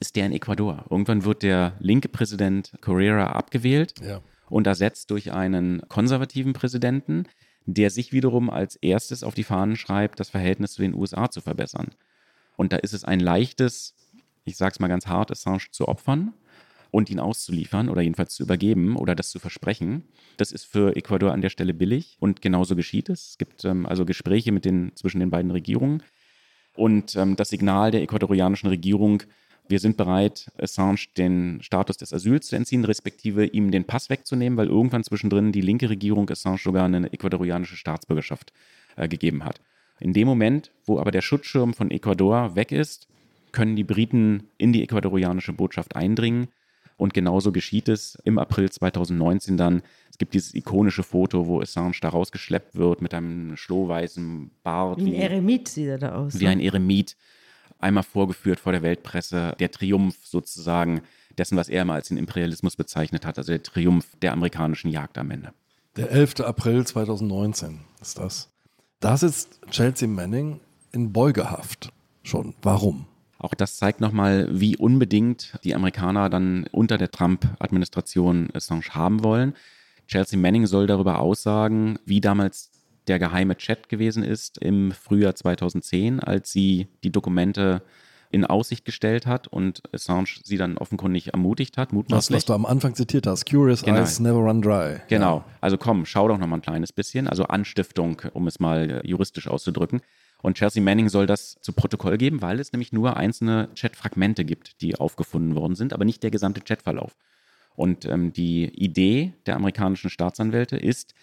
ist der in Ecuador. Irgendwann wird der linke Präsident Correa abgewählt ja. und ersetzt durch einen konservativen Präsidenten, der sich wiederum als erstes auf die Fahnen schreibt, das Verhältnis zu den USA zu verbessern. Und da ist es ein leichtes, ich sage es mal ganz hart, Assange zu opfern und ihn auszuliefern oder jedenfalls zu übergeben oder das zu versprechen. Das ist für Ecuador an der Stelle billig und genauso geschieht es. Es gibt ähm, also Gespräche mit den, zwischen den beiden Regierungen. Und ähm, das Signal der ecuadorianischen Regierung wir sind bereit, Assange den Status des Asyls zu entziehen, respektive ihm den Pass wegzunehmen, weil irgendwann zwischendrin die linke Regierung Assange sogar eine ecuadorianische Staatsbürgerschaft äh, gegeben hat. In dem Moment, wo aber der Schutzschirm von Ecuador weg ist, können die Briten in die ecuadorianische Botschaft eindringen Und genauso geschieht es im April 2019 dann. Es gibt dieses ikonische Foto, wo Assange da rausgeschleppt wird mit einem schlohweißen Bart. Wie ein Eremit sieht er da aus. Wie ne? ein Eremit. Einmal vorgeführt vor der Weltpresse. Der Triumph sozusagen dessen, was er immer als den Imperialismus bezeichnet hat. Also der Triumph der amerikanischen Jagd am Ende. Der 11. April 2019 ist das. Da sitzt Chelsea Manning in Beugehaft schon. Warum? Auch das zeigt nochmal, wie unbedingt die Amerikaner dann unter der Trump-Administration Assange haben wollen. Chelsea Manning soll darüber aussagen, wie damals der geheime Chat gewesen ist im Frühjahr 2010, als sie die Dokumente in Aussicht gestellt hat und Assange sie dann offenkundig ermutigt hat, Das, mutmaßlich. was du am Anfang zitiert hast. Curious Genau. eyes never run dry. Genau. Also komm, schau doch noch mal ein kleines bisschen. Also Anstiftung, um es mal äh, juristisch auszudrücken. Und Chelsea Manning soll das zu Protokoll geben, weil es nämlich nur einzelne Chatfragmente gibt, die aufgefunden worden sind, aber nicht der gesamte Chatverlauf. Und ähm, die Idee der amerikanischen Staatsanwälte ist,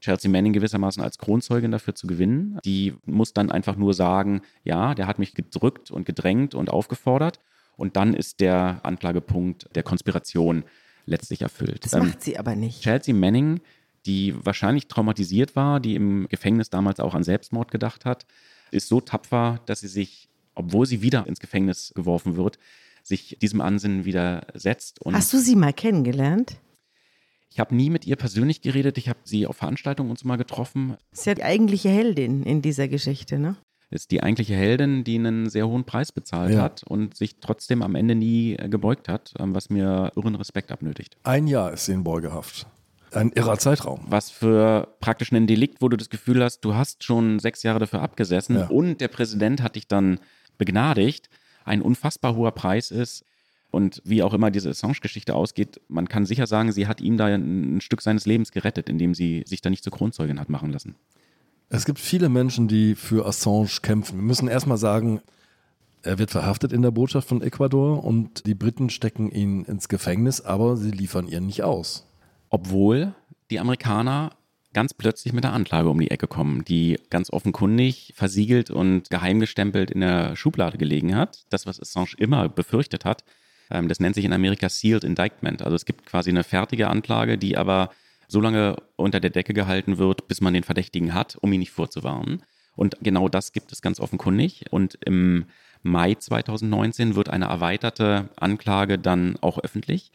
Chelsea Manning gewissermaßen als Kronzeugin dafür zu gewinnen. Die muss dann einfach nur sagen, ja, der hat mich gedrückt und gedrängt und aufgefordert. Und dann ist der Anklagepunkt der Konspiration letztlich erfüllt. Das macht sie aber nicht. Chelsea Manning, die wahrscheinlich traumatisiert war, die im Gefängnis damals auch an Selbstmord gedacht hat, ist so tapfer, dass sie sich, obwohl sie wieder ins Gefängnis geworfen wird, sich diesem Ansinnen widersetzt. Und Hast du sie mal kennengelernt? Ich habe nie mit ihr persönlich geredet. Ich habe sie auf Veranstaltungen uns mal getroffen. Das ist ja die eigentliche Heldin in dieser Geschichte, ne? Ist die eigentliche Heldin, die einen sehr hohen Preis bezahlt Ja. hat und sich trotzdem am Ende nie äh, gebeugt hat, ähm, was mir irren Respekt abnötigt. Ein Jahr ist sie in Beugehaft. Ein irrer Zeitraum. was für praktisch ein Delikt, wo du das Gefühl hast, du hast schon sechs Jahre dafür abgesessen Ja. und der Präsident hat dich dann begnadigt, ein unfassbar hoher Preis ist. Und wie auch immer diese Assange-Geschichte ausgeht, man kann sicher sagen, sie hat ihm da ein, Stück seines Lebens gerettet, indem sie sich da nicht zur Kronzeugin hat machen lassen. Es gibt viele Menschen, die für Assange kämpfen. Wir müssen erstmal sagen, er wird verhaftet in der Botschaft von Ecuador und die Briten stecken ihn ins Gefängnis, aber sie liefern ihn nicht aus. Obwohl die Amerikaner ganz plötzlich mit der Anklage um die Ecke kommen, die ganz offenkundig versiegelt und geheimgestempelt in der Schublade gelegen hat. Das, was Assange immer befürchtet hat, das nennt sich in Amerika Sealed Indictment. Also es gibt quasi eine fertige Anklage, die aber so lange unter der Decke gehalten wird, bis man den Verdächtigen hat, um ihn nicht vorzuwarnen. Und genau das gibt es ganz offenkundig. Und im Mai 2019 wird eine erweiterte Anklage dann auch öffentlich.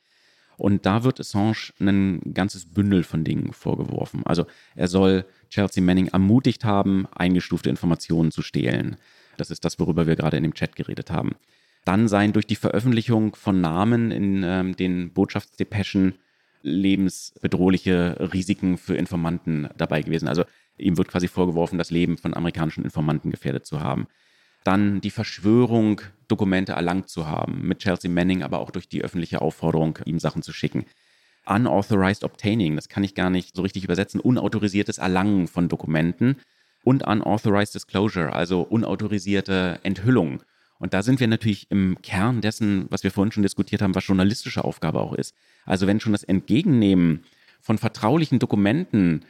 Und da wird Assange ein ganzes Bündel von Dingen vorgeworfen. Also er soll Chelsea Manning ermutigt haben, eingestufte Informationen zu stehlen. Das ist das, worüber wir gerade in dem Chat geredet haben. Dann seien durch die Veröffentlichung von Namen in ähm, den Botschaftsdepeschen lebensbedrohliche Risiken für Informanten dabei gewesen. Also ihm wird quasi vorgeworfen, das Leben von amerikanischen Informanten gefährdet zu haben. Dann die Verschwörung, Dokumente erlangt zu haben, mit Chelsea Manning, aber auch durch die öffentliche Aufforderung, ihm Sachen zu schicken. Unauthorized Obtaining, das kann ich gar nicht so richtig übersetzen, unautorisiertes Erlangen von Dokumenten und Unauthorized Disclosure, also unautorisierte Enthüllung. Und da sind wir natürlich im Kern dessen, was wir vorhin schon diskutiert haben, was journalistische Aufgabe auch ist. Also wenn schon das Entgegennehmen von vertraulichen Dokumenten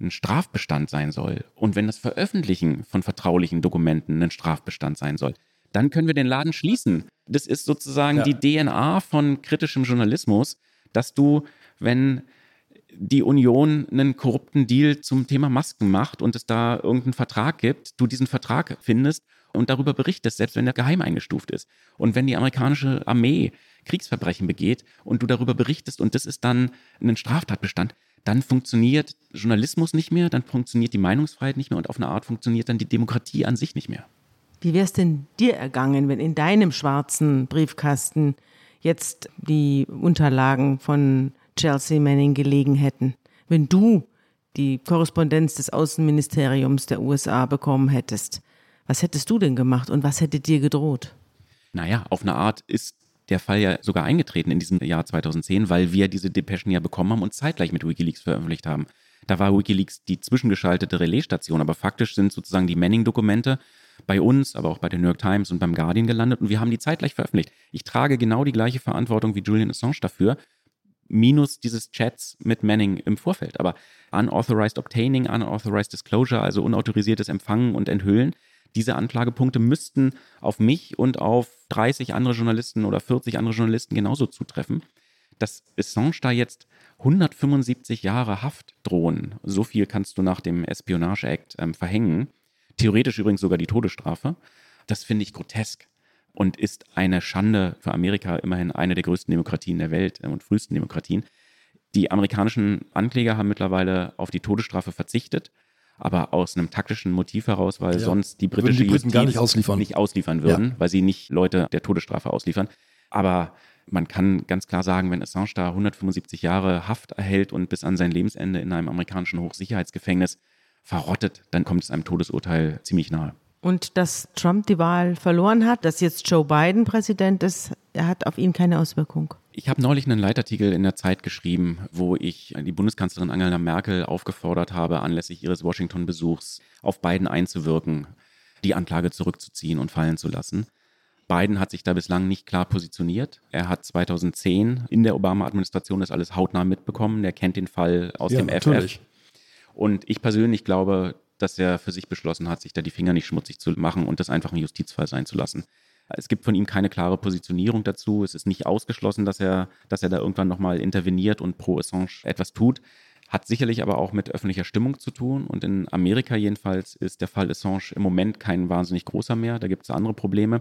ein Strafbestand sein soll und wenn das Veröffentlichen von vertraulichen Dokumenten ein Strafbestand sein soll, dann können wir den Laden schließen. Das ist sozusagen Ja. die DNA von kritischem Journalismus, dass du, wenn die Union einen korrupten Deal zum Thema Masken macht und es da irgendeinen Vertrag gibt, du diesen Vertrag findest und darüber berichtest, selbst wenn der geheim eingestuft ist. Und wenn die amerikanische Armee Kriegsverbrechen begeht und du darüber berichtest und das ist dann ein Straftatbestand, dann funktioniert Journalismus nicht mehr, dann funktioniert die Meinungsfreiheit nicht mehr und auf eine Art funktioniert dann die Demokratie an sich nicht mehr. Wie wäre es denn dir ergangen, wenn in deinem schwarzen Briefkasten jetzt die Unterlagen von Chelsea Manning gelegen hätten? Wenn du die Korrespondenz des Außenministeriums der USA bekommen hättest, was hättest du denn gemacht und was hätte dir gedroht? Naja, auf eine Art ist der Fall ja sogar eingetreten in diesem Jahr 2010, weil wir diese Depeschen ja bekommen haben und zeitgleich mit Wikileaks veröffentlicht haben. Da war Wikileaks die zwischengeschaltete Relaisstation, aber faktisch sind sozusagen die Manning-Dokumente bei uns, aber auch bei der New York Times und beim Guardian gelandet und wir haben die zeitgleich veröffentlicht. Ich trage genau die gleiche Verantwortung wie Julian Assange dafür, minus dieses Chats mit Manning im Vorfeld. Aber unauthorized obtaining, unauthorized disclosure, also unautorisiertes Empfangen und Enthüllen, Diese Anklagepunkte müssten auf mich und auf 30 andere Journalisten oder 40 andere Journalisten genauso zutreffen. Dass Assange da jetzt 175 Jahre Haft drohen, so viel kannst du nach dem Espionage Act ähm, verhängen. Theoretisch übrigens sogar die Todesstrafe. Das finde ich grotesk und ist eine Schande für Amerika, immerhin eine der größten Demokratien der Welt äh, und frühesten Demokratien. Die amerikanischen Ankläger haben mittlerweile auf die Todesstrafe verzichtet, aber aus einem taktischen Motiv heraus, weil ja. sonst die britische die Justiz nicht ausliefern. nicht ausliefern würden, ja. weil sie nicht Leute der Todesstrafe ausliefern. Aber man kann ganz klar sagen, wenn Assange da 175 Jahre Haft erhält und bis an sein Lebensende in einem amerikanischen Hochsicherheitsgefängnis verrottet, dann kommt es einem Todesurteil ziemlich nahe. Und dass Trump die Wahl verloren hat, dass jetzt Joe Biden Präsident ist, hat auf ihn keine Auswirkung. Ich habe neulich einen Leitartikel in der Zeit geschrieben, wo ich die Bundeskanzlerin Angela Merkel aufgefordert habe, anlässlich ihres Washington-Besuchs auf Biden einzuwirken, die Anklage zurückzuziehen und fallen zu lassen. Biden hat sich da bislang nicht klar positioniert. Er hat 2010 in der Obama-Administration das alles hautnah mitbekommen. Er kennt den Fall aus ja, dem natürlich. FF. Und ich persönlich glaube, dass er für sich beschlossen hat, sich da die Finger nicht schmutzig zu machen und das einfach ein Justizfall sein zu lassen. Es gibt von ihm keine klare Positionierung dazu. Es ist nicht ausgeschlossen, dass er, dass er da irgendwann nochmal interveniert und pro Assange etwas tut. Hat sicherlich aber auch mit öffentlicher Stimmung zu tun. Und in Amerika jedenfalls ist der Fall Assange im Moment kein wahnsinnig großer mehr. Da gibt es andere Probleme.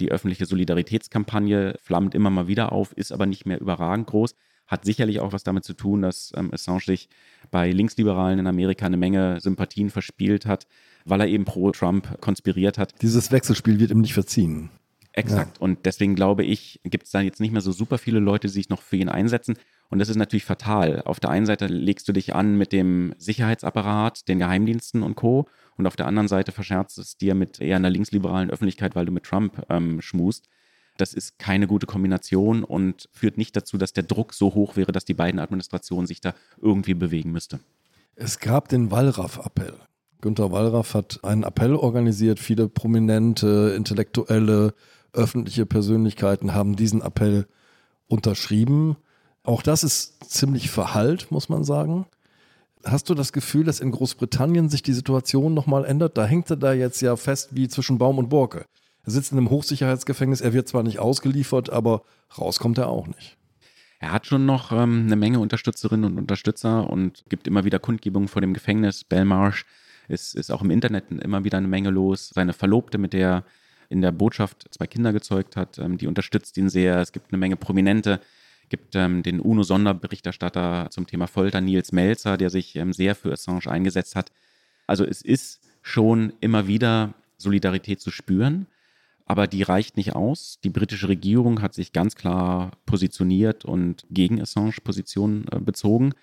Die öffentliche Solidaritätskampagne flammt immer mal wieder auf, ist aber nicht mehr überragend groß. Hat sicherlich auch was damit zu tun, dass ähm, Assange sich bei Linksliberalen in Amerika eine Menge Sympathien verspielt hat, weil er eben pro Trump konspiriert hat. Dieses Wechselspiel wird ihm nicht verziehen. Exakt. Ja. Und deswegen glaube ich, gibt es da jetzt nicht mehr so super viele Leute, die sich noch für ihn einsetzen. Und das ist natürlich fatal. Auf der einen Seite legst du dich an mit dem Sicherheitsapparat, den Geheimdiensten und Co. Und auf der anderen Seite verscherzt es dir mit eher einer linksliberalen Öffentlichkeit, weil du mit Trump ähm, schmust. Das ist keine gute Kombination und führt nicht dazu, dass der Druck so hoch wäre, dass die beiden Administrationen sich da irgendwie bewegen müsste. Es gab den Wallraff-Appell. Günter Wallraff hat einen Appell organisiert. Viele prominente, intellektuelle, öffentliche Persönlichkeiten haben diesen Appell unterschrieben. Auch das ist ziemlich verhallt, muss man sagen. Hast du das Gefühl, dass in Großbritannien sich die Situation nochmal ändert? Da hängt er da jetzt ja fest wie zwischen Baum und Borke. Er sitzt in einem Hochsicherheitsgefängnis, er wird zwar nicht ausgeliefert, aber rauskommt er auch nicht. Er hat schon noch ähm, eine Menge Unterstützerinnen und Unterstützer und gibt immer wieder Kundgebungen vor dem Gefängnis. Belmarsh ist, ist auch im Internet immer wieder eine Menge los. Seine Verlobte, mit der in der Botschaft zwei Kinder gezeugt hat, ähm, die unterstützt ihn sehr. Es gibt eine Menge Prominente. Es gibt ähm, den UNO-Sonderberichterstatter zum Thema Folter, Nils Melzer, der sich ähm, sehr für Assange eingesetzt hat. Also es ist schon immer wieder Solidarität zu spüren aber die reicht nicht aus. Die britische Regierung hat sich ganz klar positioniert und gegen Assange Position äh, bezogen.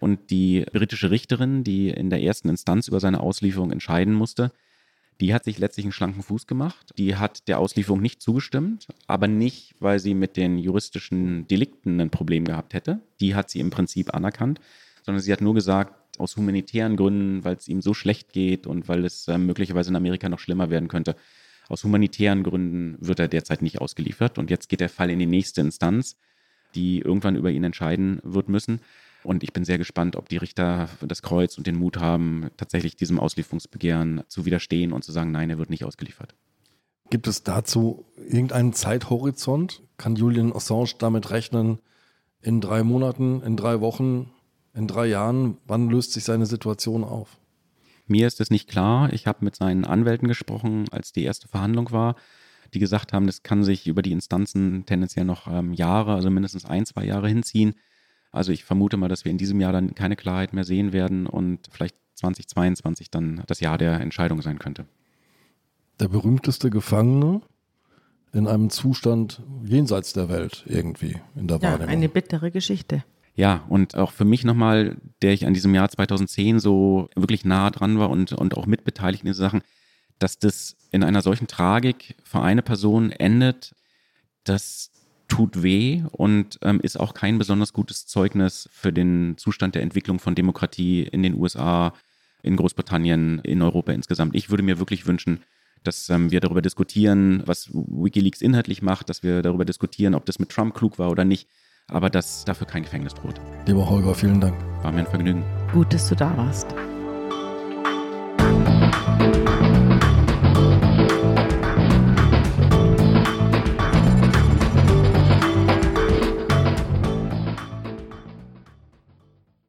Und die britische Richterin, die in der ersten Instanz über seine Auslieferung entscheiden musste, die hat sich letztlich einen schlanken Fuß gemacht. Die hat der Auslieferung nicht zugestimmt, aber nicht, weil sie mit den juristischen Delikten ein Problem gehabt hätte. Die hat sie im Prinzip anerkannt, sondern sie hat nur gesagt, aus humanitären Gründen, weil es ihm so schlecht geht und weil es äh, möglicherweise in Amerika noch schlimmer werden könnte, aus humanitären Gründen wird er derzeit nicht ausgeliefert. Und jetzt geht der Fall in die nächste Instanz, die irgendwann über ihn entscheiden wird müssen. Und ich bin sehr gespannt, ob die Richter das Kreuz und den Mut haben, tatsächlich diesem Auslieferungsbegehren zu widerstehen und zu sagen, nein, er wird nicht ausgeliefert. Gibt es dazu irgendeinen Zeithorizont? Kann Julian Assange damit rechnen, in drei Monaten, in drei Wochen, in drei Jahren, wann löst sich seine Situation auf? Mir ist es nicht klar. Ich habe mit seinen Anwälten gesprochen, als die erste Verhandlung war, die gesagt haben, das kann sich über die Instanzen tendenziell noch ähm, Jahre, also mindestens ein, zwei Jahre hinziehen. Also ich vermute mal, dass wir in diesem Jahr dann keine Klarheit mehr sehen werden und vielleicht 2022 dann das Jahr der Entscheidung sein könnte. Der berühmteste Gefangene in einem Zustand jenseits der Welt irgendwie in der ja, Wahrnehmung. Eine bittere Geschichte. Ja, und auch für mich nochmal, der ich an diesem Jahr 2010 so wirklich nah dran war und, und auch mitbeteiligt in diese Sachen, dass das in einer solchen Tragik für eine Person endet, das tut weh und ähm, ist auch kein besonders gutes Zeugnis für den Zustand der Entwicklung von Demokratie in den USA, in Großbritannien, in Europa insgesamt. Ich würde mir wirklich wünschen, dass ähm, wir darüber diskutieren, was Wikileaks inhaltlich macht, dass wir darüber diskutieren, ob das mit Trump klug war oder nicht aber dass dafür kein Gefängnis droht. Lieber Holger, vielen Dank. War mir ein Vergnügen. Gut, dass du da warst.